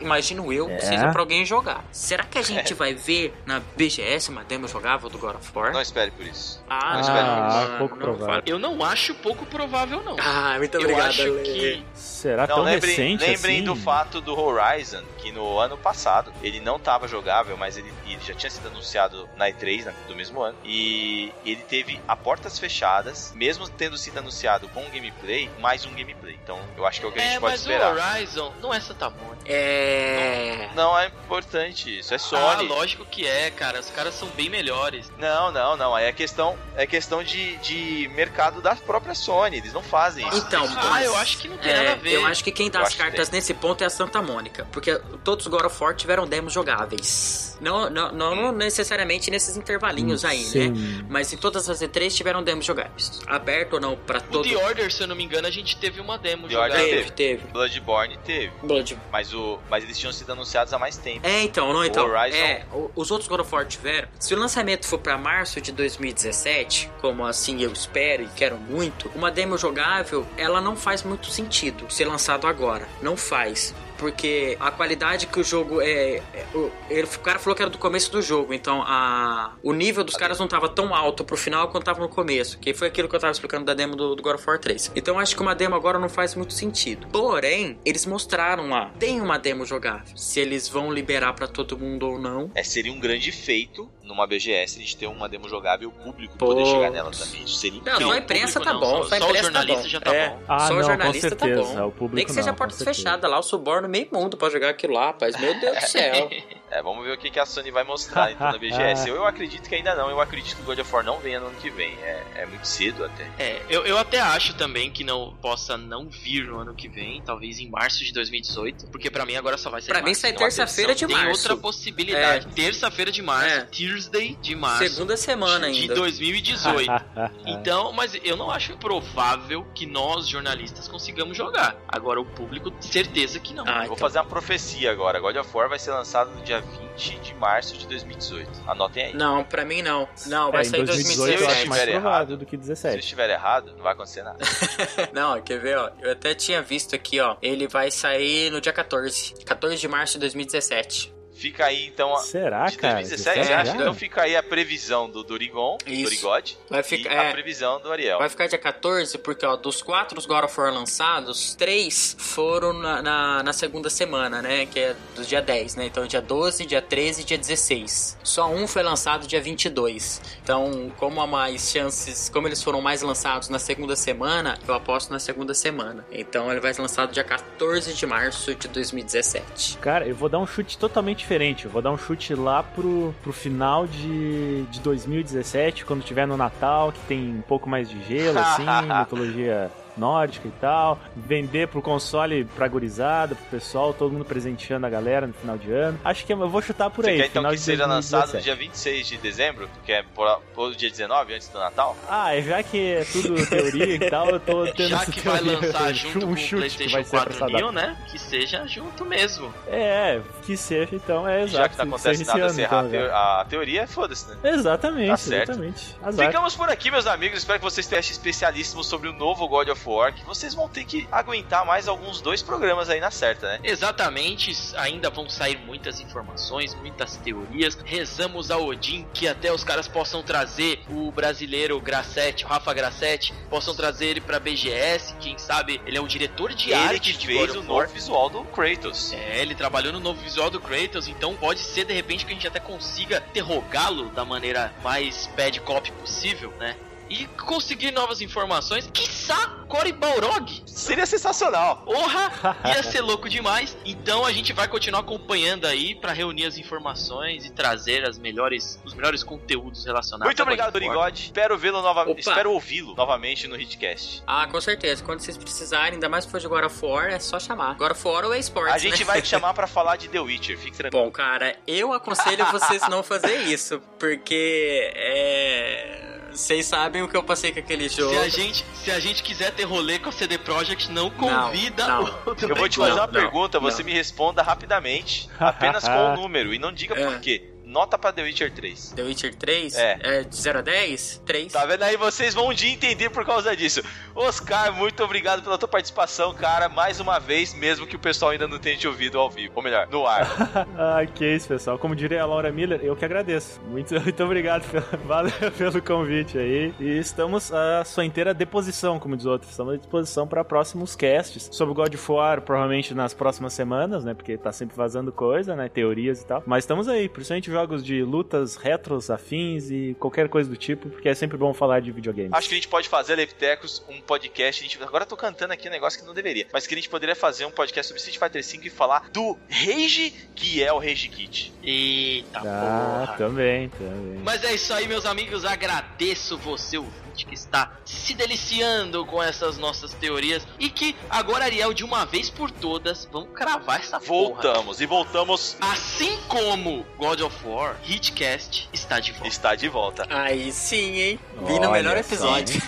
Imagino eu, É? seja pra alguém jogar. Será que a gente vai ver na BGS uma demo jogável do God of War? Não espere por isso. Ah, não espero Ah, mano, pouco não provável. Eu não acho pouco provável, não. Ah, muito eu obrigado, acho Ale. que Será Não, tão lembrem, recente lembrem assim? do fato do Horizon, que no ano passado ele não estava jogável, mas ele, ele já tinha sido anunciado na E3 né, do mesmo ano. E ele teve a portas fechadas, mesmo tendo sido anunciado com um gameplay, mais um gameplay. Então eu acho que é o que a gente É, pode mas esperar. o Horizon não é Santa Mônica. É. Não é importante, isso é Ah, Sony. lógico que é, cara. Os caras são bem melhores. não, não, não. Aí é questão, é questão de, de mercado da própria Sony. Eles não fazem isso. Então, Ah, eu acho que não tem É, nada a ver. eu acho que quem dá Eu as cartas nesse ponto é a Santa Mônica. Porque todos os God of War tiveram demos jogáveis. Não, não, não, necessariamente nesses intervalinhos aí, Sim. né? Mas em todas as E3 tiveram demos jogáveis. Aberto ou não pra O todo. The Order, se eu não me engano, a gente teve uma demo The Order jogada. Teve, teve. Bloodborne teve, Blood. mas, o, mas eles tinham sido anunciados há mais tempo. É, então, não, então. Horizon- É, o- os outros God of War tiveram. Se o lançamento for pra março de 2017, como assim eu espero e quero muito, uma demo jogável, ela não faz muito sentido ser lançado agora. Não faz. Porque a qualidade que o jogo é. é- o, ele- o cara falou que era do começo do jogo, então a, o nível dos caras não tava tão alto pro final quanto tava no começo. Que foi aquilo que eu tava explicando da demo do, do God of War 3. Então acho que uma demo agora não faz muito sentido. Porém, eles mostraram lá. Tem uma demo jogável. Se eles vão liberar pra todo mundo ou não. É, seria um grande feito numa BGS a gente ter uma demo jogável e o público Pô. poder chegar nela também. Isso seria Não, incrível. só a imprensa público tá não, bom. só- Só, a só o imprensa jornalista tá já bom. tá É, bom. Ah, só não, o jornalista tá bom. o público Nem que seja não, portas certeza. fechadas lá, o suborno meio mundo pra jogar aquilo lá, rapaz. Meu Deus do *laughs* céu. É, vamos ver o que, que a Sony vai mostrar então na BGS. Eu, eu acredito que ainda não, eu acredito que o God of War não venha no ano que vem. É, é muito cedo até. É, eu, eu até acho também que não possa não vir no ano que vem, talvez em março de 2018, porque pra mim agora só vai ser Pra mim sai tem terça-feira de Tem março. outra possibilidade. Terça-feira de março, É. Thursday de março. Segunda semana de ainda. 2018. *laughs* Então, mas eu não acho improvável que nós, jornalistas, consigamos jogar. Agora, o público, certeza que não. Ah, Eu vou então. fazer uma profecia agora. God of War vai ser lançado no dia 20 de março de 2018. Anotem aí. Não, pra mim não. Não, vai É, sair em em 2018 eu acho 2017. mais errado. do que Se eu 17. estiver errado, não vai acontecer nada. *laughs* Não, quer ver, ó? Eu até tinha visto aqui, ó. Ele vai sair no dia 14. 14 de março de 2017. Fica aí então. a- Será, de cara? 2017, 17 acho. Então fica aí a previsão do Dorigon, do Isso. Dorigode, Vai e ficar. a É, previsão do Ariel. Vai ficar dia 14, porque, ó, dos quatro God of War lançados, três foram na, na, na segunda semana, né? Que é do dia 10, né? Então, dia 12, dia 13 e dia 16. Só um foi lançado dia 22. Então, como há mais chances, como eles foram mais lançados na segunda semana, eu aposto na segunda semana. Então, ele vai ser lançado dia 14 de março de 2017. Cara, eu vou dar um chute totalmente diferente. Eu vou dar um chute lá pro, pro final de, de 2017, quando tiver no Natal, que tem um pouco mais de gelo, assim, *laughs* mitologia nórdica e tal. Vender pro console pra gurizada, pro pessoal, todo mundo presenteando a galera no final de ano. Acho que eu vou chutar por Você aí. quer então final que de seja lançado no 2017. dia 26 de dezembro, que é por, por dia 19, antes do Natal? Ah, é já que é tudo teoria e tal, eu tô tendo Já essa que vai lançar *laughs* junto um com o PlayStation vai ser pra 4 essa New, né? Que seja junto mesmo. É, que seja então, é exato. já que não acontece nada, ano, errar a então, a teoria, foda-se, né? Exatamente, Tá certo. exatamente. Azar. Ficamos por aqui, meus amigos. Espero que vocês tenham achado especialíssimo sobre o novo God of War. Que vocês vão ter que aguentar mais alguns dois programas aí na certa, né? Exatamente, ainda vão sair muitas informações, muitas teorias. Rezamos a Odin que até os caras possam trazer o brasileiro Grassetti, o Rafa Grassetti, possam trazer ele pra BGS. Quem sabe ele é o diretor de Ele arte que de fez God o novo visual do Kratos. É, ele trabalhou no novo visual do Kratos, então pode ser de repente que a gente até consiga interrogá-lo da maneira mais bad cop possível, né? E conseguir novas informações. Quiçá Cory Balrog. Seria sensacional. Porra, *laughs* ia ser louco demais. Então a gente vai continuar acompanhando aí pra reunir as informações e trazer as melhores, os melhores conteúdos relacionados. Muito obrigado. Dorigode. Espero vê-lo novamente. Espero ouvi-lo novamente no Hitcast. Ah, com certeza. Quando vocês precisarem, ainda mais se for de God of War, é só chamar. God of War ou eSports, A gente né? vai te chamar *laughs* pra falar de The Witcher. Fique tranquilo. Bom, cara, eu aconselho vocês não fazer isso, porque é. Vocês sabem o que eu passei com aquele jogo. Se a, gente, se a gente quiser ter rolê com a CD Projekt, não convida não. o Eu vou te Não, fazer uma não, pergunta, você não. me responda rapidamente, apenas com o *laughs* número, e não diga É. por quê. Nota pra The Witcher 3. The Witcher 3? É. de 0 a 10? 3. Tá vendo aí? Vocês vão um dia entender por causa disso. Oscar, muito obrigado pela tua participação, cara. Mais uma vez, mesmo que o pessoal ainda não tenha te ouvido ao vivo. Ou melhor, no ar. *laughs* Ah, que isso, pessoal. Como diria a Laura Miller, eu que agradeço. Muito, *laughs* muito obrigado pelo, *laughs* valeu pelo convite aí. E estamos à sua inteira deposição, como diz outros. Estamos à disposição para próximos casts sobre o God of War, provavelmente nas próximas semanas, né? Porque tá sempre vazando coisa, né? Teorias e tal. Mas estamos aí, principalmente jogos de lutas, retros, afins e qualquer coisa do tipo, porque é sempre bom falar de videogames. Acho que a gente pode fazer, Levtecos, um podcast. A gente, agora eu tô cantando aqui um negócio que não deveria. Mas que a gente poderia fazer um podcast sobre Street Fighter V e falar do Rage, que é o Rage Kit. Eita Ah, porra. também, também. Mas é isso aí, meus amigos. Agradeço você, que está se deliciando com essas nossas teorias. E que agora, Ariel, de uma vez por todas, vamos cravar essa porra. Voltamos e voltamos. Assim como God of War, Hitcast está de volta. Está de volta. Aí sim, hein? Vi no melhor só, episódio.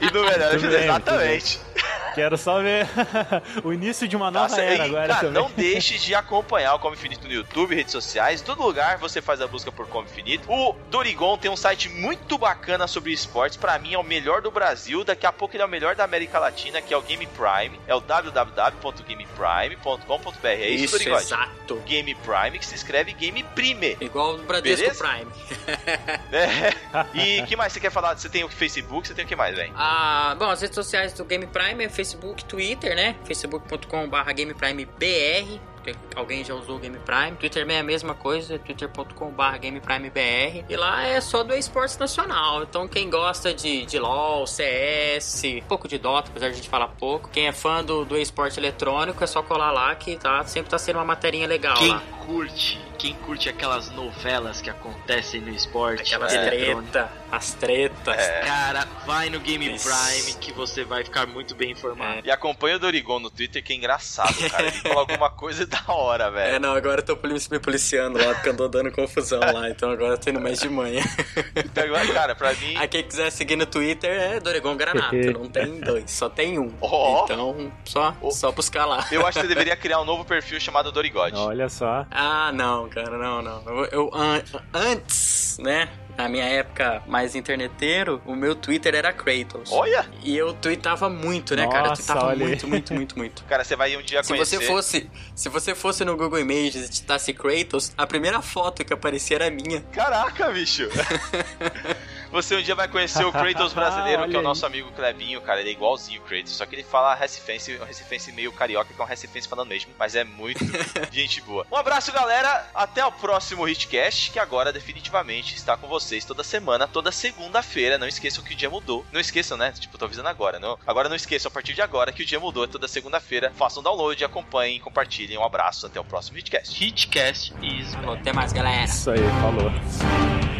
E no melhor, *laughs* bem, exatamente. Quero só ver *laughs* o início de uma nova Nossa, era e, agora cara, não deixe de acompanhar o Como Infinito no YouTube, redes sociais, todo lugar você faz a busca por Como Infinito. O Dorigon tem um site muito bacana sobre esportes, pra mim é o melhor do Brasil, daqui a pouco ele é o melhor da América Latina, que é o Game Prime, é o www.gameprime.com.br. É isso, Isso, Dorigode? exato. Game Prime, que se escreve Game Prime. Igual o Bradesco Beleza? Prime. *laughs* É. E que mais você quer falar? Você tem o Facebook, você tem o que mais, velho? Ah, bom, as redes sociais do Game Prime é Facebook, Twitter, né? facebook.com.br GamePrimeBR. Porque Alguém já usou o Game Prime. Twitter também é a mesma coisa, twitter.com.br GamePrimeBR. E lá é só do esportes nacional. Então quem gosta de, de LoL, CS, um pouco de Dota, apesar de a gente falar pouco. Quem é fã do, do esporte eletrônico é só colar lá que tá, sempre tá sendo uma materinha legal Quem lá. curte quem curte aquelas novelas que acontecem no esporte, Aquelas eletrônico, treta, as tretas. É. cara, vai no Game Isso. Prime que você vai ficar muito bem informado. E acompanha o Dorigon no Twitter, que é engraçado, cara. Ele fala alguma coisa *laughs* da hora, É, velho. não, agora eu tô me policiando lá, porque andou dando confusão lá, então agora eu tô indo mais de manhã. *laughs* Então, cara, pra mim. Aí quem quiser seguir no Twitter é Doregon Granato, não tem dois, só tem um. *laughs* Ó. Então, só, Ó. só buscar lá. Eu acho que você deveria criar um novo perfil chamado Dorigode. Olha só. Ah, não, cara, não, não. Eu, eu, an- antes, né? Na minha época mais interneteiro, o meu Twitter era Kratos. Olha! E eu tweetava muito, né, cara? Eu Nossa, tweetava muito, muito, muito, muito. Cara, você vai um dia Se conhecer. você fosse, se você fosse no Google Images e digitasse Kratos, a primeira foto que aparecia era minha. Caraca, bicho! *laughs* Você um dia vai conhecer o Kratos *laughs* brasileiro, que é o Olha aí. nosso amigo Clebinho, cara. Ele é igualzinho o Kratos, só que ele fala Recifense, um Recifense meio carioca, que é um Recifense falando mesmo, mas é muito *laughs* gente boa. Um abraço, galera. Até o próximo Hitcast, que agora definitivamente está com vocês toda semana, toda segunda-feira. Não esqueçam que o dia mudou. Não esqueçam, né? Tipo, tô avisando agora. Não? Agora não esqueçam, a partir de agora, que o dia mudou. É toda segunda-feira. Façam download, acompanhem, compartilhem. Um abraço. Até o próximo Hitcast. Hitcast is até mais, galera. Isso aí, falou.